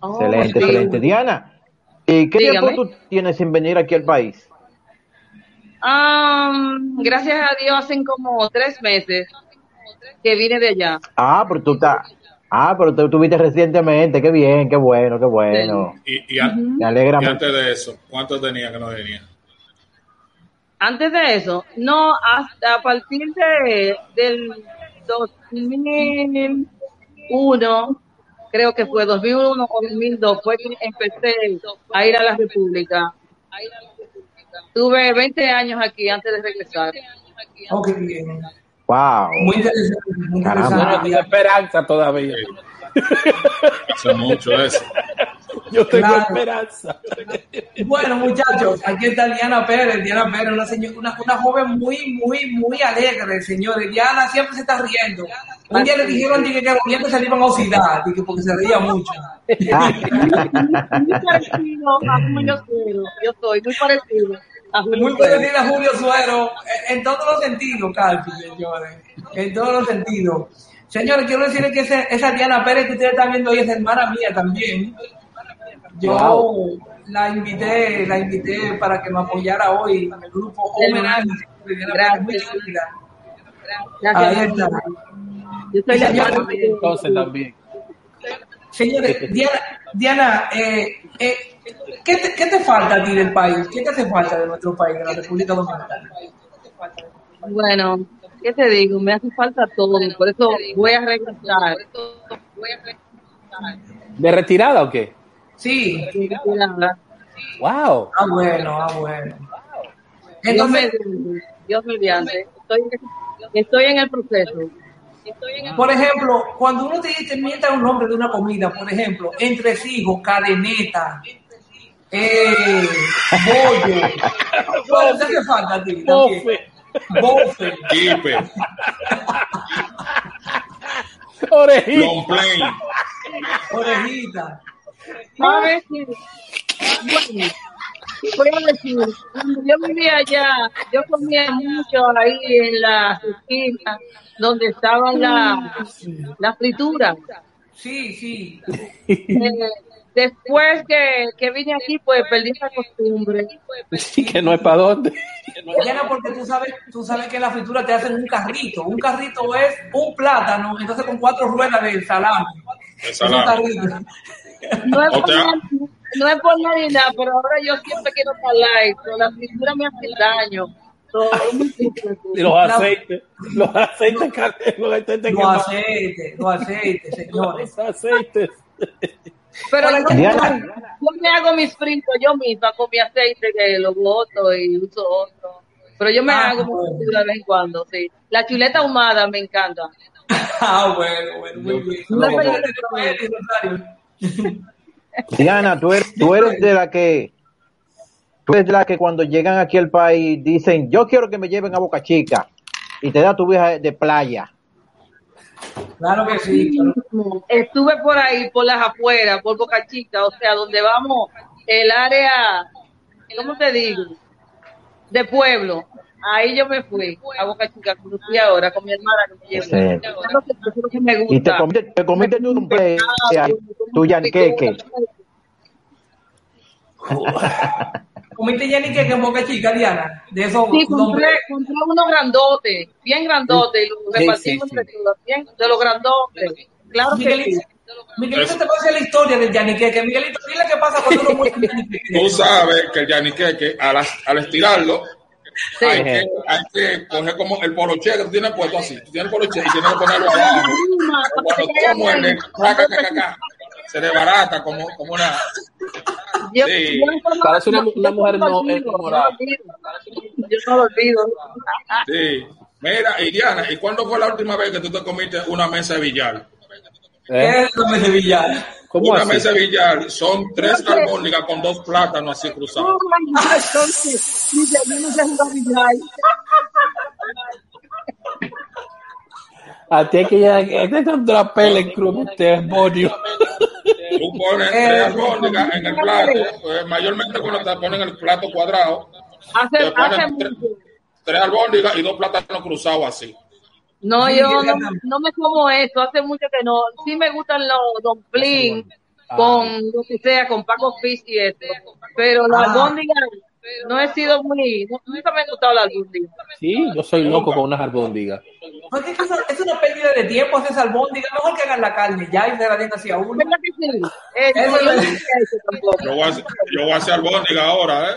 Oh, excelente, sí. excelente. Diana, ¿y qué Dígame. tiempo tú tienes sin venir aquí al país? Am, gracias a Dios, hacen como tres meses que vine de allá. Ah, pero tú estás, ah, pero tú estuviste recientemente, qué bien, qué bueno, qué bueno. Y, y, a- Me alegra y mucho. antes de eso, ¿cuánto tenía que no venía? Antes de eso, no, hasta a partir de, del 2001, creo que fue 2001 o 2002, fue que empecé a ir a la República. Tuve 20 años aquí antes de regresar. Ok, bien. Wow. Muy interesante, muy no interesante. tengo esperanza todavía. Hace mucho eso. Yo tengo Claro. esperanza. Bueno, muchachos, aquí está Diana Pérez. Diana Pérez, una, señor- una, una joven muy, muy, muy alegre, señores. Diana siempre se está riendo. Un día le dijeron dije, que los dientes se le iban a oxidar, porque se reía mucho. Muy parecido a Suero. Yo soy muy parecido a Julio Muy parecida a Julio Suero, en, en todos los sentidos, Calpi, señores. En todos los sentidos. Señores, quiero decirles que ese- esa Diana Pérez que ustedes están viendo hoy es hermana mía también. Yo Wow. la invité, la invité para que me apoyara hoy en el grupo Homenaje. Gracias. Gracias. Ahí está. Yo soy la Entonces también. Señores, Diana, Diana eh, eh, ¿qué, te, ¿qué te falta a ti del país? ¿Qué te hace falta de nuestro país, de la República Dominicana? Bueno, ¿qué te digo? Me hace falta todo, por eso voy a regresar. ¿De retirada o qué? Sí. Wow. Ah, bueno, ah, bueno. Entonces, Dios mediante. Estoy, estoy en el proceso. Por ejemplo, cuando uno te dice, mienta un nombre de una comida, por ejemplo, entresijos, cadeneta, eh, bollo, ¿cuál te hace falta a ti? Bofe. Bofe, Kipe, Orejita. long plane. orejita. Voy a decir, cuando yo vivía allá, yo comía mucho ahí en la esquina donde estaban las la frituras. Sí, sí. Eh, después que, que vine aquí, pues perdí la costumbre. Sí, que no es para dónde. Diana, porque tú sabes, tú sabes que en la fritura te hacen un carrito. Un carrito es un plátano, entonces con cuatro ruedas de un salami. carrito. No es, O no es por nada ni nada, pero ahora yo siempre quiero estar light. pero La fritura me hace daño. Los aceites. Los aceites, los aceites Los aceites, los aceites, señores. Los aceites. Pero yo, me hago mis fritos yo misma con mi aceite que lo boto y uso otro. Pero yo me Ah, hago bueno. de vez en cuando, sí. La chuleta ahumada me encanta. Ah, bueno, bueno, muy bien. Diana, tú eres, tú eres de la que tú eres de la que cuando llegan aquí al país dicen yo quiero que me lleven a Boca Chica y te da tu vieja de playa. Claro que sí. claro. Estuve por ahí, por las afueras, por Boca Chica, o sea, donde vamos, el área, ¿cómo te digo? De pueblo. Ahí yo me fui a Boca Chica, fui ahora con mi hermana que me llevó. Sí. Claro que eso es lo que me gusta. Y te comiste, te comiste tu, yanqueque. ¿Comiste ya ni que en Boca Chica, Diana? De esos Sí, compré, compré unos grandotes, bien grandotes, y los Sí, repartimos sí, sí. entre todos, bien, de los grandotes. Claro que sí. Miguelito, Miguelito te pasa la historia del yaniqueque. Miguelito, dile qué pasa cuando uno muere. Tú sabes que el yaniqueque, al, al estirarlo, Sí. hay, que, hay que coger como el poloche que tú tienes puesto así. Tú tienes el poloche y tienes que ponerlo abajo. Cuando tú lo muerdes, raca, caca, caca, se desbarata como, como una. Yo, Sí. yo no- Parece una- yo una mujer no enamorada. yo lo olvido. Yo no lo olvido. Sí. Mira, y Diana, ¿y cuándo fue la última vez que tú te comiste una mesa de billar? ¿Qué ¿Eh? es eso de Sevilla? ¿Cómo una así? mesa de billar son tres albóndigas con dos plátanos así cruzados. Oh my God, entonces, dice, yo no sé jugar billar. A ti es que ya este contra pele en cruz usted es bonio. Tú pones tres albóndigas en el plato, pues, mayormente cuando te ponen el plato cuadrado, Hace, te hace ponen tres, mucho. tres albóndigas y dos plátanos cruzados así. No, Sí, yo no, no me como eso, hace mucho que no. Sí me gustan los dumplings con lo que sea, con Paco Fish y eso. Pero la Ah. albóndiga no he sido muy, no- nunca me ha gustado la albóndiga. Sí, yo soy loco con unas albóndigas. Porque es, que eso- es una pérdida de tiempo hacer albóndiga. Mejor que hagan la carne ya y se la den hacia uno. ¿Verdad que sí? Eh, Eso es no eso tampoco. Yo voy a hacer, yo voy a hacer albóndiga ahora, ¿eh?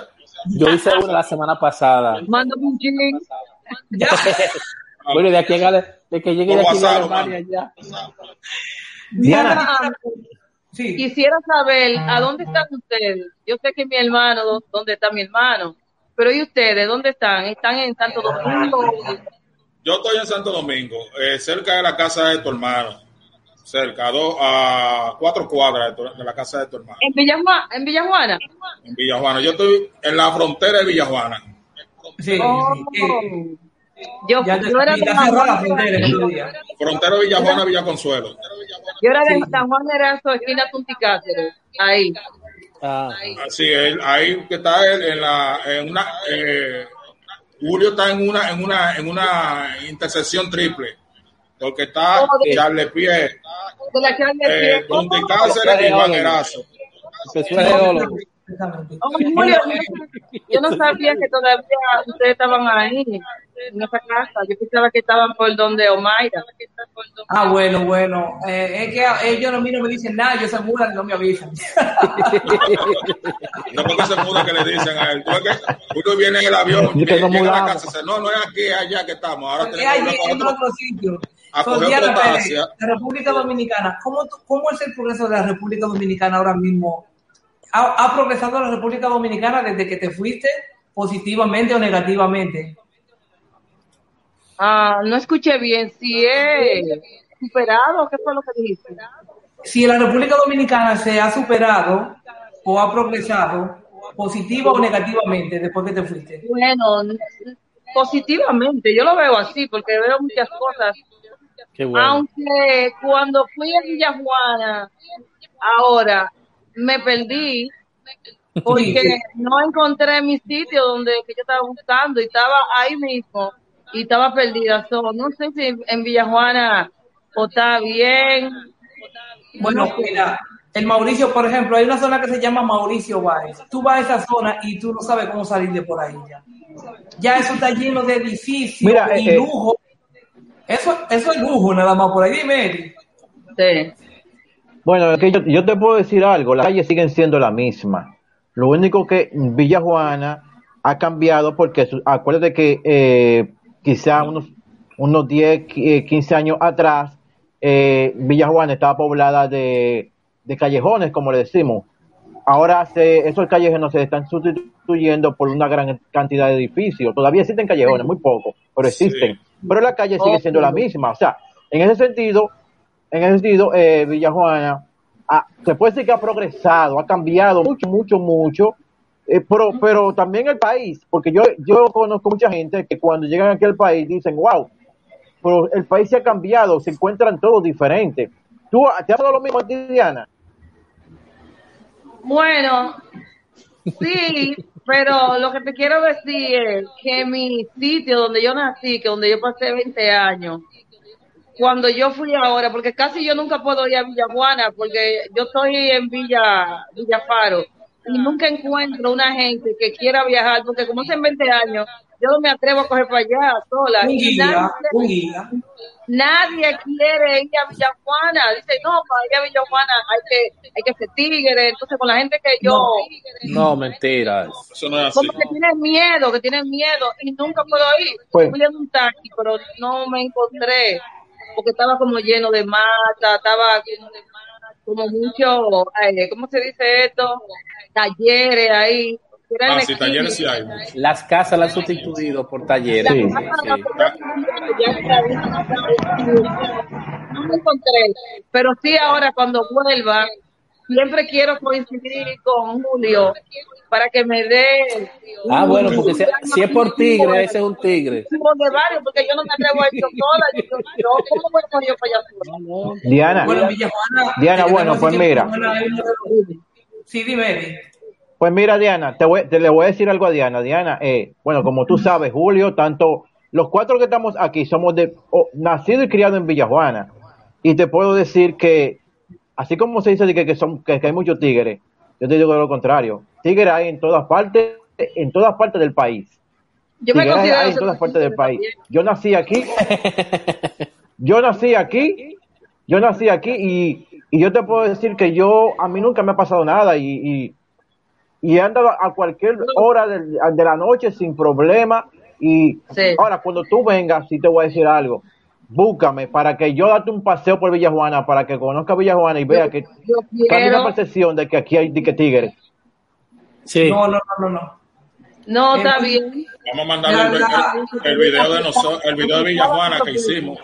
Yo hice una la semana pasada. Mándame un ching. Ya. Bueno, de aquí a de que llegue de aquí a WhatsApp, Alemania ya. Diana, Sí. Quisiera saber a dónde están ustedes. Yo sé que mi hermano, ¿dó- ¿dónde está mi hermano? Pero ¿y ustedes? ¿Dónde están? ¿Están en Santo Domingo? Yo estoy en Santo Domingo, eh, cerca de la casa de tu hermano. Cerca, a, dos, a cuatro cuadras de, tu- de la casa de tu hermano. ¿En Villajuana? ¿En Villajuana? En Villajuana. Yo estoy en la frontera de Villajuana. Sí, Oh. sí. Yo, Ya yo era de San Juan, de Villajuana, Villa Consuelo. yo era de. San Juan Erazo, esquina Tunticáceres. Ahí. Ah, Así es, ahí que está él en la en una eh, Julio está en una en una en una intersección triple. Porque está Oh, de- Charles Pie, De la calle eh, Cáceres y Juan Erazo. Oh, Julio, yo no sabía que todavía ustedes estaban ahí, en esa casa. Yo pensaba que estaban por donde Omaira. Ah, bueno, bueno. Eh, es que ellos a mí no me dicen nada, ellos se mudan y no me avisan. No porque se muda que le dicen a él. Tú ves que Julio viene en el avión, llega nos a la casa, dice, no, no es aquí, es allá que estamos. Ahora Es tenemos que allí en otro. otro sitio. a So, coger Diana otra Pérez, Asia. la República Dominicana, ¿cómo, ¿cómo es el progreso de la República Dominicana ahora mismo? ¿Ha, ha progresado la República Dominicana desde que te fuiste positivamente o negativamente? Ah, no escuché bien. Si es superado, ¿qué fue lo que dijiste? Si la República Dominicana se ha superado o ha progresado positiva o negativamente después que te fuiste. Bueno, positivamente, yo lo veo así, porque veo muchas cosas. Qué bueno. Aunque cuando fui a Villajuana, ahora me perdí porque Sí. no encontré mi sitio donde que yo estaba buscando y estaba ahí mismo y estaba perdida. So, no sé si en Villajuana o está bien. Bueno, mira, el Mauricio, por ejemplo, hay una zona que se llama Mauricio Báez. Tú vas a esa zona y tú no sabes cómo salir de por ahí ya. Ya eso está lleno de edificios Mira, y eh, eh. lujo. Eso, eso es lujo nada más por ahí. Dime. Sí. Bueno, es que yo, yo te puedo decir algo, las calles siguen siendo la misma. Lo único que Villa Juana ha cambiado porque acuérdate que eh, quizá unos, unos 10, qui- eh, 15 años atrás, eh, Villa Juana estaba poblada de, de callejones, como le decimos. ahora se, esos callejones se están sustituyendo por una gran cantidad de edificios. Todavía existen callejones, muy pocos, pero existen. Pero la calle sigue siendo la misma. O sea, en ese sentido, en ese sentido, eh, Villajuana, ah, se puede decir que ha progresado, ha cambiado mucho, mucho, mucho. Eh, pero, pero también el país, porque yo, yo conozco mucha gente que cuando llegan aquí al país dicen, wow, pero el país se ha cambiado, se encuentran todos diferentes. ¿Tú te ha pasado lo mismo Diana? Bueno, sí, pero lo que te quiero decir es que mi sitio donde yo nací, que donde yo pasé 20 años, cuando yo fui ahora, porque casi yo nunca puedo ir a Villajuana, porque yo estoy en Villa Villafaro y nunca encuentro una gente que quiera viajar, porque como hace 20 años, yo no me atrevo a coger para allá sola. Un Y guía, nadie, un guía. nadie quiere ir a Villajuana. Dice, no, para ir a Villajuana hay que, hay que ser tigre. Entonces, con la gente que yo, No, mentiras. Eso no es así. como que tienen miedo, que tienen miedo y nunca puedo ir. Pues- Fui en un taxi, pero no me encontré porque estaba como lleno de mata, estaba como mucho, eh, ¿cómo se dice esto? Talleres ahí. Ah, sí, talleres sí hay. Las casas las han sustituido por talleres. Sí. No me encontré, pero sí ahora cuando vuelva, siempre quiero coincidir con Julio para que me dé. Ah, un- bueno, porque si, si es por tigre, ese es un tigre. de varios, porque yo no me atrevo a ir yo sola. Yo, yo, ¿Cómo voy a yo para allá? Diana, Bueno, Villajuana. Diana, bueno, pues mira. Sí, dime, pues mira, Diana, te, voy, te le voy a decir algo a Diana. Diana, eh, bueno, como tú sabes, Julio, tanto los cuatro que estamos aquí somos de oh, nacido y criado en Villajuana. Y te puedo decir que, así como se dice que, que son, que, que hay muchos tigres, yo te digo lo contrario. Tigres hay en todas partes, en todas partes del país. Yo me Tigres considero hay en todas partes del país. Yo nací aquí, yo nací aquí, yo nací aquí y, y yo te puedo decir que yo, a mí nunca me ha pasado nada y, y, y he andado a cualquier hora de, de la noche sin problema y Sí. ahora cuando tú vengas, sí te voy a decir algo, búscame para que yo date un paseo por Villajuana, para que conozca Villajuana y vea que Yo quiero. percepción de que aquí hay de que tigres. Sí. No, no, no, no, no. No, Eh, está bien. Vamos a mandar el, el- video de nosotros, el video de Villajuana que hicimos.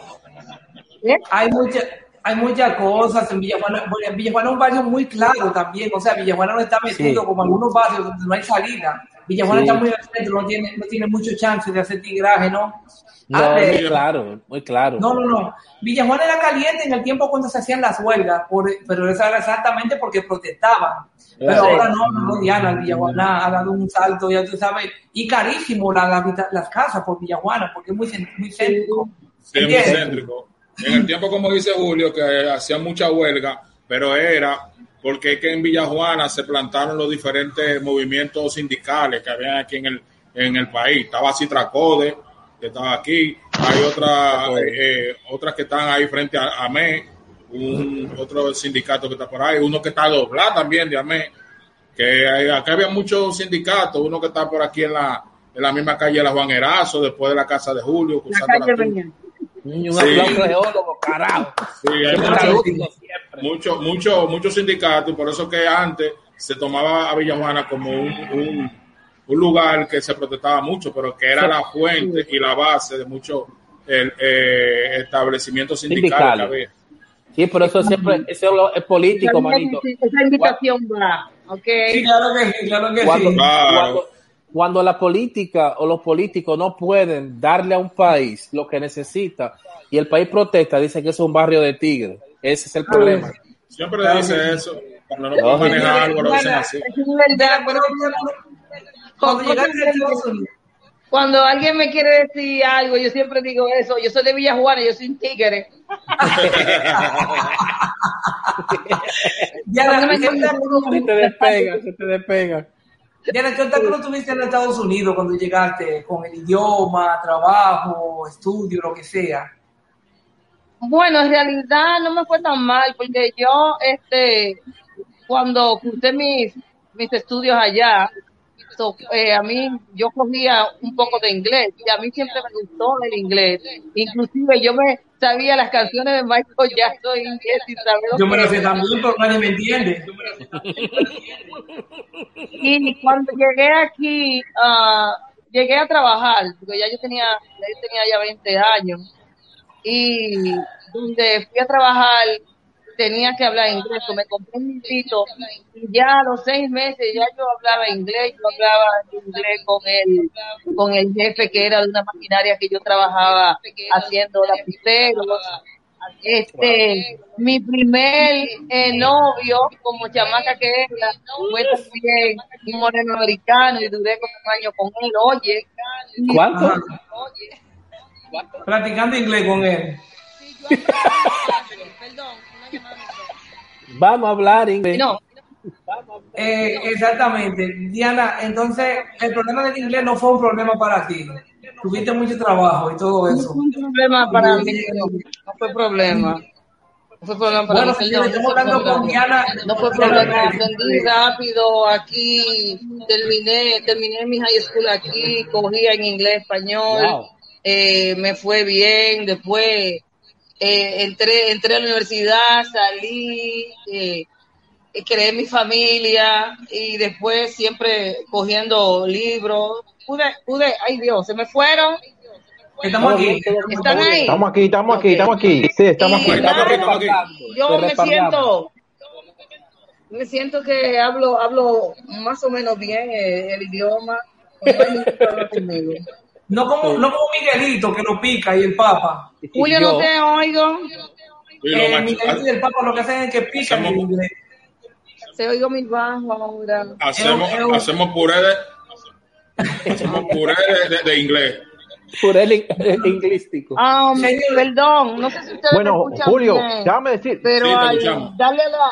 ¿Eh? Hay muchas hay muchas cosas en Villajuana. Bueno, Villajuana es un barrio muy claro también. O sea, Villajuana no está metido Sí. como algunos barrios donde no hay salida. Villajuana Sí. está muy al centro, no tiene, no tiene mucho chance de hacer tigraje, ¿no? No, Antes- muy claro, muy claro. No, no, no. Villajuana era caliente en el tiempo cuando se hacían las huelgas, por- pero eso era exactamente porque protestaban. Pero ahora no, no, Diana, Villajuana ha dado un salto, ya tú sabes, y carísimo la, las casas por Villajuana, porque es muy, muy céntrico. Sí, muy ¿Entiendes? céntrico. En el tiempo, como dice Julio, que hacían mucha huelga, pero era porque es que en Villajuana se plantaron los diferentes movimientos sindicales que habían aquí en el, en el país. Estaba Citracode, que estaba aquí, hay otra, eh, eh, otras que están ahí frente a AME, un, otro sindicato que está por ahí, uno que está doblado también de AME, que hay- acá había muchos sindicatos, uno que está por aquí en la, en la misma calle de la Juan Erazo, después de la casa de Julio, La cruzando calle la. Un Sí. aplauso geólogo, carajo. Sí, hay muchos- muchos muchos muchos sindicatos y por eso que antes se tomaba a Villajuana como un, un, un lugar que se protestaba mucho, pero que era la fuente y la base de muchos el, eh, establecimientos sindicales que Sindicales. había. Sí, pero eso siempre eso es político, manito. Esa invitación va, ¿ok? Sí, claro que sí, claro que Cuando, sí. Cuando, cuando la política o los políticos no pueden darle a un país lo que necesita y el país protesta, dice que es un barrio de tigre. Ese es el problema. Siempre dice eso. Cuando no pueden manejar algo, lo dicen así. Es verdad, pero Cuando llegaste a Estados Unidos, cuando alguien me quiere decir algo, yo siempre digo eso. Yo soy de Villajuana, yo soy un tigre. Diana, me ¿qué encuentro- tal- Se te despega, se te despega. Diana, ¿qué tal tú tuviste en Estados Unidos cuando llegaste con el idioma, trabajo, estudio, lo que sea? Bueno, en realidad no me fue tan mal porque yo, este, cuando cursé mis, mis estudios allá, eh, a mí yo cogía un poco de inglés y a mí siempre me gustó el inglés. Inclusive yo me sabía las canciones de Michael Jackson en inglés sin saber Yo me lo sé también, pero nadie me entiende. Y cuando llegué aquí, ah, llegué a trabajar, porque ya yo tenía, ya yo tenía ya 20 años, y donde fui a trabajar tenía que hablar inglés, me compré un librito y ya a los seis meses ya yo hablaba inglés, yo hablaba inglés con el, con el jefe que era de una maquinaria que yo trabajaba haciendo lapiceros. Este, mi primer eh, novio, como chamaca que era, fue también un moreno americano y duré como un año con él, oye. ¿Cuánto? Ajá. Practicando inglés con él. Perdón. Vamos a hablar inglés. No, Eh, exactamente. Diana, entonces el problema del inglés no fue un problema para ti. Tuviste mucho trabajo y todo no eso. fue un problema para mí, no, no fue problema. No fue problema para Bueno, mí, estamos no hablando con problema. Diana. No fue problema, aprendí rápido aquí, terminé, terminé mi high school aquí, cogía en inglés, español, Wow. eh, me fue bien, después eh, entré, entré a la universidad, salí, eh, eh, creé mi familia y después siempre cogiendo libros. Pude, pude, ay Dios, se me fueron. Estamos aquí. ¿Están ahí? Estamos aquí, estamos aquí, estamos aquí. Sí, estamos Y aquí. Estamos aquí, estamos aquí. yo me siento me siento que hablo hablo más o menos bien eh, el idioma No hay ningún problema conmigo. No como, no como Miguelito que lo pica y el Papa. Julio yo- no te oigo Eh, Miguelito y el Papa lo que hacen es que pican en Hacemos- inglés. se oigo muy bajo ahora hacemos, Eu- eu- hacemos puré de, hacemos puré de, de- de inglés. El inglístico. Ah, Señor. perdón no sé si ustedes Bueno, me Julio, bien, déjame decir. pero Sí, al darle la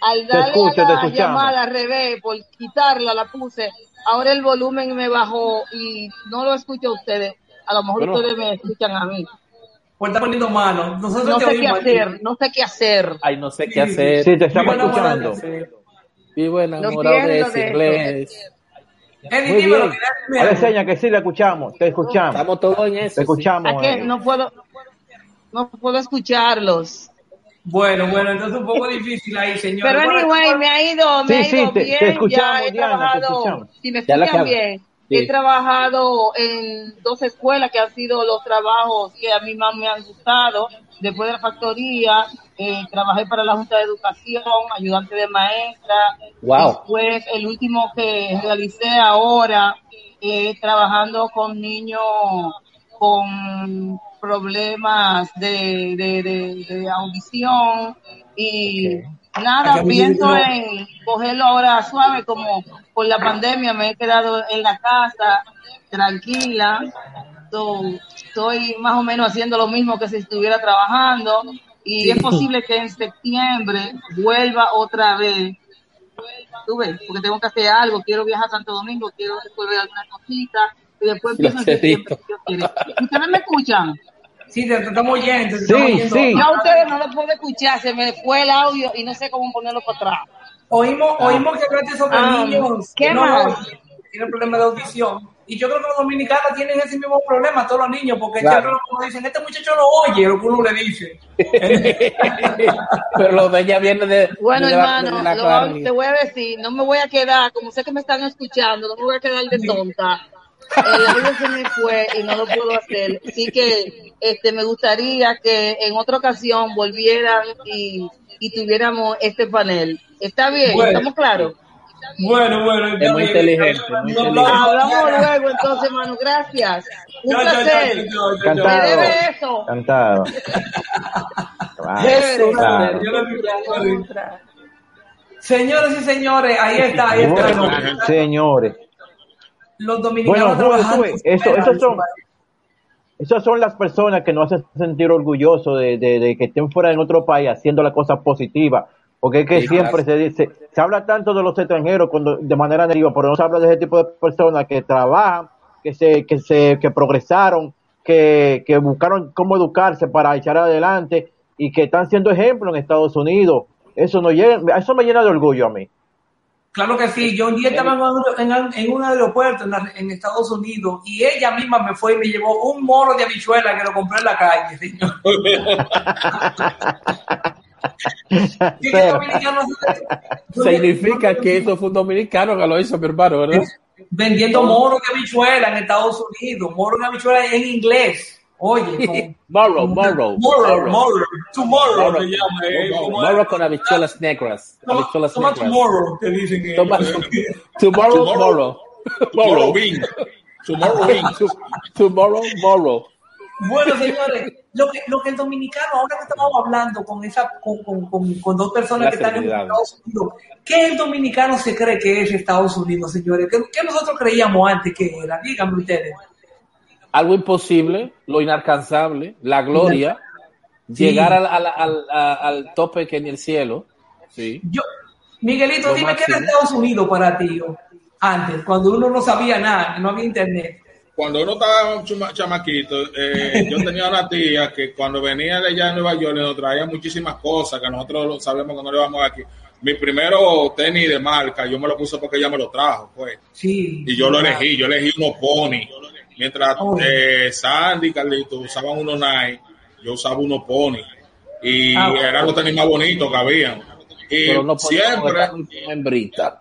al darle escucho, a la escuchamos. llamada al revés por quitarla la puse ahora el volumen me bajó y no lo escucho a ustedes a lo mejor Bueno. ustedes me escuchan a mí Pues está poniendo mano. Nosotros no sé qué oímos hacer no sé qué hacer Ay, no sé qué hacer. Sí, te estamos Vivo escuchando. Vivo enamorado de ese inglés. Eddie, Muy bien. Ahora ya- enseña que sí le escuchamos, te escuchamos, Estamos todos en eso. te escuchamos. ¿A qué? eh. no puedo no puedo escucharlos Bueno, bueno, entonces un poco difícil ahí, señor. Pero Bueno, anyway, me ha ido, me Sí, ha sí, ido te- te bien. escuchamos, ya he Diana, trabajado, si me Ya la escuchan bien, Sí. he trabajado en dos escuelas que han sido los trabajos que a mí más me han gustado. Después de la factoría, eh, trabajé para la Junta de Educación, ayudante de maestra. Wow. Después, el último que realicé ahora, eh, trabajando con niños con problemas de, de, de, de audición y nada, pienso en cogerlo ahora suave como por la pandemia me he quedado en la casa tranquila, So, estoy más o menos haciendo lo mismo que si estuviera trabajando y es posible que en septiembre vuelva otra vez. Tú ves, porque tengo que hacer algo, quiero viajar a Santo Domingo, quiero resolver alguna cosita y después si Dios quiere. ¿Ustedes me escuchan? Sí, te, te estamos oyendo. te Sí, estamos oyendo. sí. Yo a ustedes no lo puedo escuchar, se me fue el audio y no sé cómo ponerlo para atrás. Oímos, oímos que hablaste sobre Ah, niños ¿qué que no más? tienen problemas de audición. Y yo creo que los dominicanos tienen ese mismo problema, todos los niños, porque Claro. siempre como dicen, este muchacho no oye lo que uno le dice. Pero lo de ella viene de. Bueno, de la- hermano, de la lo- te voy a decir, no me voy a quedar, como sé que me están escuchando, no me voy a quedar de tonta. El audio se me fue y no lo puedo hacer. Así que este, me gustaría que en otra ocasión volvieran y, y tuviéramos este panel. ¿Está bien? Bueno. ¿Estamos claros? Bueno, bueno. Es muy inteligente, muy No, inteligente. Hablamos luego entonces, hermano. Gracias. Un Yo, placer. yo, yo, yo, Me Cantado. debe eso. Cantado. Eso, claro. Señores y señores, ahí está, ahí está. Señores. Los dominicanos Bueno, trabajando eso, esos son, esas son las personas que nos hacen sentir orgullosos de, de- de que estén fuera en otro país haciendo las cosas positivas. Porque es que Sí, siempre claro. se dice, se habla tanto de los extranjeros cuando, de manera negativa, pero no se habla de ese tipo de personas que trabajan, que se, que se, que progresaron, que, que buscaron cómo educarse para echar adelante y que están siendo ejemplo en Estados Unidos. Eso no llena, eso me llena de orgullo a mí. Claro que sí, yo un día estaba en un, en- en un aeropuerto en, la- en Estados Unidos y ella misma me fue y me llevó un moro de habichuela que lo compré en la calle, señor. Significa que eso fue un dominicano que lo hizo, mi hermano, ¿verdad? vendiendo moros de habichuela en Estados Unidos, moros de habichuela en inglés. Oye, con, Morrow, Morrow. Tomorrow, tomorrow, tomorrow Morrow. llama. eh. Morrow con habichuelas negras. Toma- Habichuelas Toma negras. tomorrow, que dicen que Toma- Tomorrow, Tomorrow. morrow. Tomorrow Bing. Tomorrow Bing. Tomorrow, morrow. Bueno, señores, lo que, lo que el dominicano, ahora que estamos hablando con esa, con, con, con, con dos personas La que están en. Estados Unidos, ¿qué el dominicano se cree que es Estados Unidos, señores? ¿Qué, qué nosotros creíamos antes que era? Díganme ustedes. Algo imposible, lo inalcanzable, la gloria, Sí. llegar al, al, al, a- al tope que ni el cielo. Sí. Yo, Miguelito, Lo dime qué era máximo. Estados Unidos para ti antes, cuando uno no sabía nada, no había internet. Cuando uno estaba chuma- chamaquito, eh, yo tenía una tía que cuando venía de allá de Nueva York nos traía muchísimas cosas que nosotros lo sabemos que no le vamos aquí. Mi primero tenis de marca, yo me lo puse porque ella me lo trajo, pues. Sí. Y yo lo elegí, yo elegí unos pony. Mientras Oh. eh, Sandy y Carlito usaban unos Nike, yo usaba unos pony. Y Ah, bueno. eran los tenis más bonitos que habían. Y Pero no podíamos siempre, hembrita.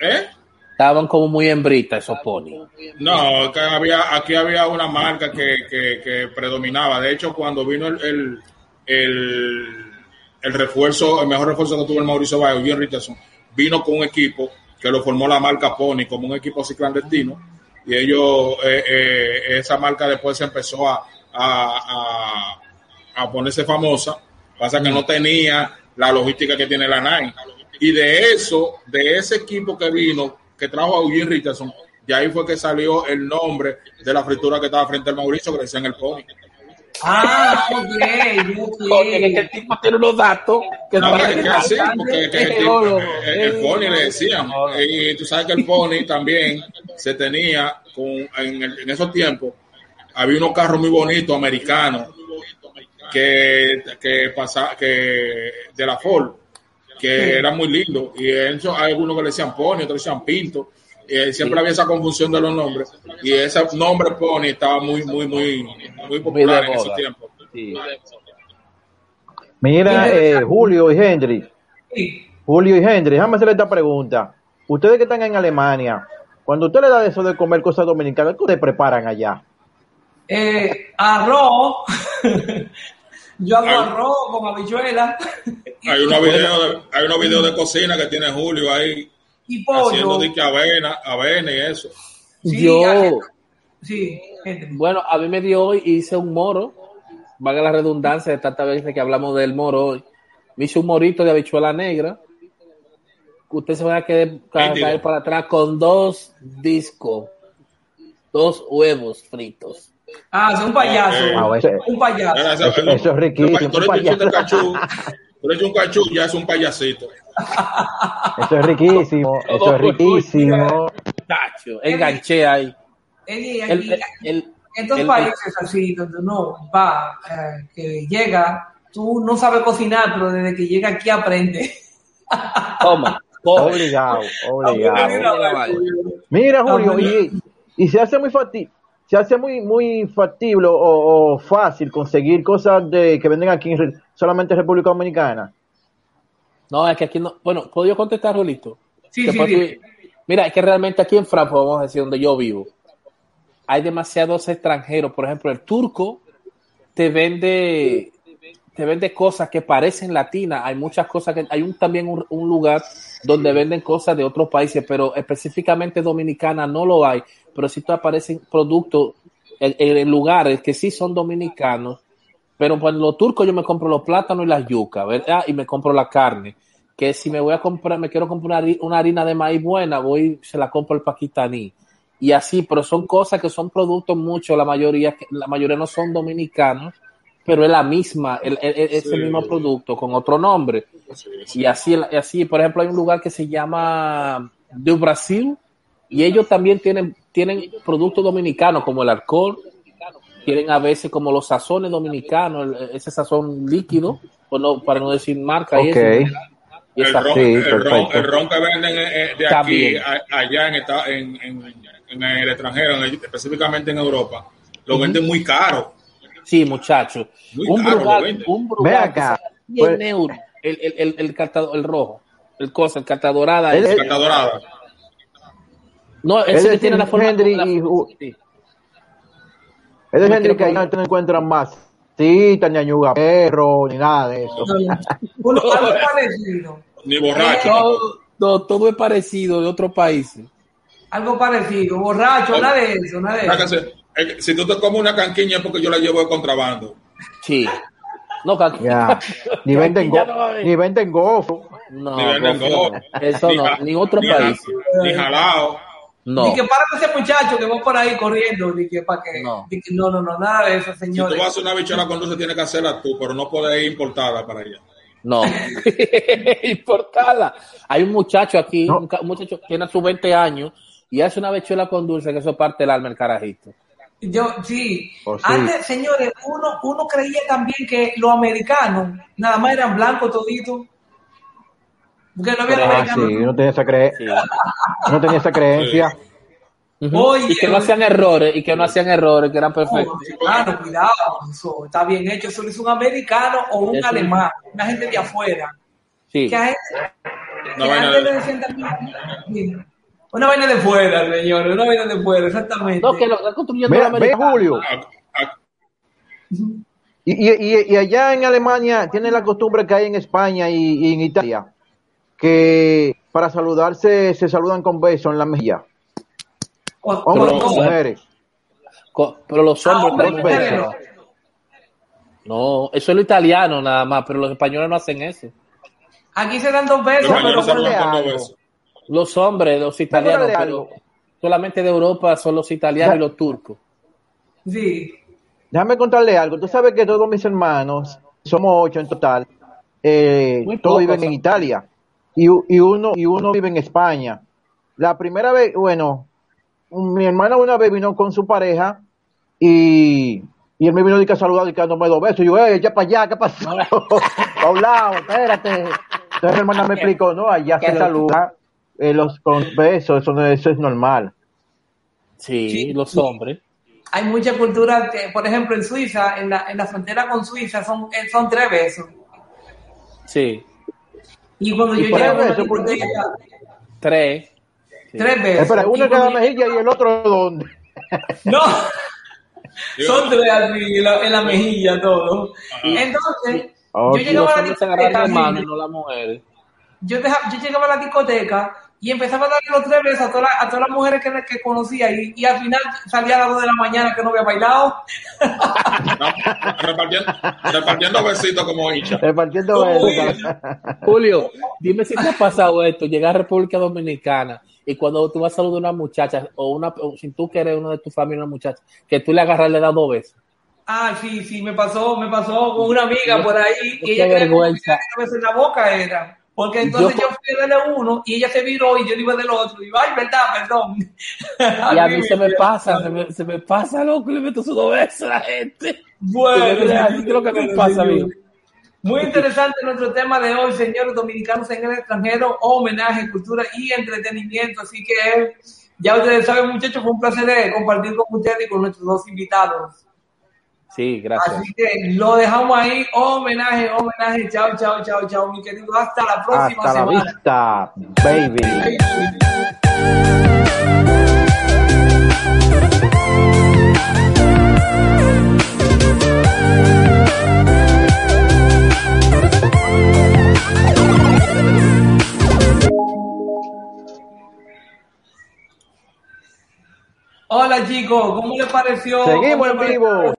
¿eh? Estaban como muy hembritas esos pony. No, que había, aquí había una marca que, que, que predominaba. De hecho, cuando vino el, el, el, el refuerzo, el mejor refuerzo que tuvo el Mauricio Bayo, Jim Richardson, vino con un equipo que lo formó la marca Pony como un equipo así clandestino. Y ellos, eh, eh, esa marca después se empezó a, a, a, a ponerse famosa. Pasa que no tenía la logística que tiene la Nike. Y de eso, de ese equipo que vino, que trajo a Eugene Richardson, de ahí fue que salió el nombre de la fritura que estaba frente al Mauricio, que le decían el pony. Ah, ok, ok. Porque el tipo tiene unos datos que No, es que así, porque que el, geólogo. el- el pony le decían. Y tú sabes que el pony también se tenía, con, en, el- en esos tiempos, había unos carros muy bonitos americanos que, que pasa, que de la Ford, que eran muy lindos. Y eso hay algunos que le decían pony, otros decían pinto. Y siempre había esa confusión de los nombres. Y ese nombre pony estaba muy, muy, muy, muy popular en esos tiempos. Sí. Mira, eh, Julio y Henry, Sí. Julio y Henry, déjame hacerle esta pregunta. Ustedes que están en Alemania, cuando usted le da eso de comer cosas dominicanas, ¿qué ustedes preparan allá? Eh, arroz. Yo hago arroz con habichuela Hay unos videos de, hay unos videos de cocina que tiene Julio ahí y haciendo pollo. dique avena, avena y eso. Sí, Yo. Sí, bueno, a mí me dio hoy, hice un moro, valga la redundancia de tantas veces que hablamos del moro hoy. Me hice un morito de habichuela negra. Usted se va a quedar caer para atrás con dos discos, dos huevos fritos. Ah, es un payaso. Ah, ese- Un payaso. Era Eso- eso es riquísimo, Tú le un echas un payaso. cachú, tú un cachú, ya es un payasito. Eso es riquísimo, eso es riquísimo. Tacho, enganché ahí. Eddie, El, aquí, el, estos el- países así, donde uno va, eh, que llega, tú no sabes cocinar, pero desde que llega aquí aprende. toma. Obligado, obligado. Mira, Julio, y, y se hace muy fácil, se hace muy muy factible o, o fácil conseguir cosas de que venden aquí en re- solamente en República Dominicana. No, es que aquí no. Bueno, ¿puedo yo contestar, Rolito? Sí, sí, sí. Mira, es que realmente aquí en Frankfurt, vamos a decir, donde yo vivo, hay demasiados extranjeros. Por ejemplo, el turco te vende te vende cosas que parecen latinas. Hay muchas cosas que hay un también un, lugar donde venden cosas de otros países, pero específicamente dominicana no lo hay. Pero sí te aparecen productos en, lugares que sí son dominicanos. Pero pues los turcos yo me compro los plátanos y las yucas, ¿verdad? Y me compro la carne. Que si me voy a comprar, me quiero comprar una, hari- una harina de maíz buena, voy, se la compro al paquistaní. Y así, pero son cosas que son productos mucho, la mayoría, la mayoría no son dominicanos, pero es la misma, el, el- el- es el mismo producto con otro nombre. Y así, así, por ejemplo, hay un lugar que se llama de Brasil y ellos también tienen, tienen productos dominicanos como el alcohol, tienen a veces como los sazones dominicanos, el- ese sazón líquido, o no, para no decir marca. y eso. Y El ron, Sí, el, ron, perfecto. el ron que venden eh, eh, de aquí También. allá en, esta- en, en- en el extranjero, en el- específicamente en Europa, lo venden muy caro. Sí, muchachos. Muy Un caro brugal, un Ve brugal que acá, el Pues- neuro, el, el, el, el, el rojo, el cosa, el carta dorada. Él- Carta dorada. no, ese que tiene la forma. Hendry la- y sí. Es de quiero que no te encuentran más citas, ni añuga perro, ni nada de eso. Uno, algo parecido. Ni borracho. Todo, no, todo es parecido de otros países. Algo parecido. Borracho, nada de eso, nada de eso. Si tú te comes una canquiña es porque yo la llevo de contrabando. Sí. No, ca- Ya. Ni venden, Ya go- no va a haber. ni venden gofo. no, ni venden eso no, ni otro ni país. Ni jalao. No. Ni que para ese muchacho que va por ahí corriendo, ni que para que. No. que- no, no, no, nada de eso, Si tú señores. vas a hacer una bichuela con dulce, tienes que hacerla tú, pero no puedes ir importada para allá. No. Importada. Hay un muchacho aquí, No. un, muchacho que tiene sus 20 años y hace una bechuela con dulce, que eso parte del alma, el carajito. Yo, sí. Oh, sí. Antes, señores, uno, uno creía también que los americanos nada más eran blancos toditos. Porque no había Pero, Ah, americanos. sí, no tenía esa, cre- Sí. no tenía esa creencia. Oye, y que no hacían errores, y que no hacían errores, que eran perfectos. Claro, cuidado, eso está bien hecho. Eso es un americano o un Eso. alemán, una gente de afuera. Sí. Que a gente, Una que a vaina gente de- le decían también- sí. Una vaina de fuera, señores, una vaina de fuera, exactamente. No, que lo están construyendo Ve. Julio. A- a- Y, y, y, y allá en Alemania tienen la costumbre que hay en España y, y en Italia, que para saludarse se saludan con besos en la mejilla. Hombres con o- mujeres. Pero los Ah, hombres mujeres, hacen no. eso. Es lo italiano nada más, pero los españoles no hacen eso. Aquí se dan dos besos, pero se con dos besos. Los hombres, los italianos, pero solamente de Europa son los italianos y los turcos. sí. Déjame contarle algo. Tú sabes que todos mis hermanos, somos ocho en total, eh, todos viven en. Italia y, uno y uno vive en España. La primera vez, bueno, mi hermana una vez vino con su pareja y, y él me vino de que a saludar y que dándome dos besos. Y yo, eh, ya para allá, ¿qué pasó? Pa' un lado, espérate. Entonces mi hermana me explicó, no, allá se saluda eh, los con besos, eso, no- eso es normal. Sí, Sí, los hombres. Hay mucha cultura, que, por ejemplo, en Suiza, en la, en la frontera con Suiza, son, eh, son tres besos. Sí, Y cuando ¿Y yo llego tres. Sí. tres besos. Espera, uno en cada mejilla y el otro dónde. No, son tres así, en la, en la mejilla, todo. Entonces, Oh, yo llegaba a la discoteca, no yo, deja- yo llegaba a la discoteca y empezaba a darle los tres besos a todas las, a todas las mujeres que, que conocía y, y al final salía a las dos de la mañana que no había bailado. no, repartiendo, repartiendo besitos como hincha. Repartiendo besos. Julio, dime si te ha pasado esto, llegar a República Dominicana y cuando tú vas a saludar a una muchacha o una, o si tú que eres uno de tu familia, una muchacha, que tú le agarras y le das dos besos. Ah, sí, sí, me pasó, me pasó con una amiga por ahí Qué y ella creía que me vergüenza. que beso en la boca era. Porque entonces Yo- yo, fui a darle uno y ella se viró y yo iba del otro. Y ay, verdad, perdón. Y a mí se me pasa, se me, se me pasa, loco, le meto sus dos a la gente. Bueno, Así es lo que me pasa, amigo. Muy interesante nuestro tema de hoy, señores dominicanos en el extranjero, homenaje, cultura y entretenimiento. Así que ya ustedes saben, muchachos, fue un placer de compartir con ustedes y con nuestros dos invitados. Sí, gracias. Así que lo dejamos ahí, homenaje, homenaje, chao, chao, chao, chao, mi querido, hasta la próxima Hasta la semana. vista, baby. Hola chicos, ¿cómo les pareció? Seguimos ¿Cómo les en vivo.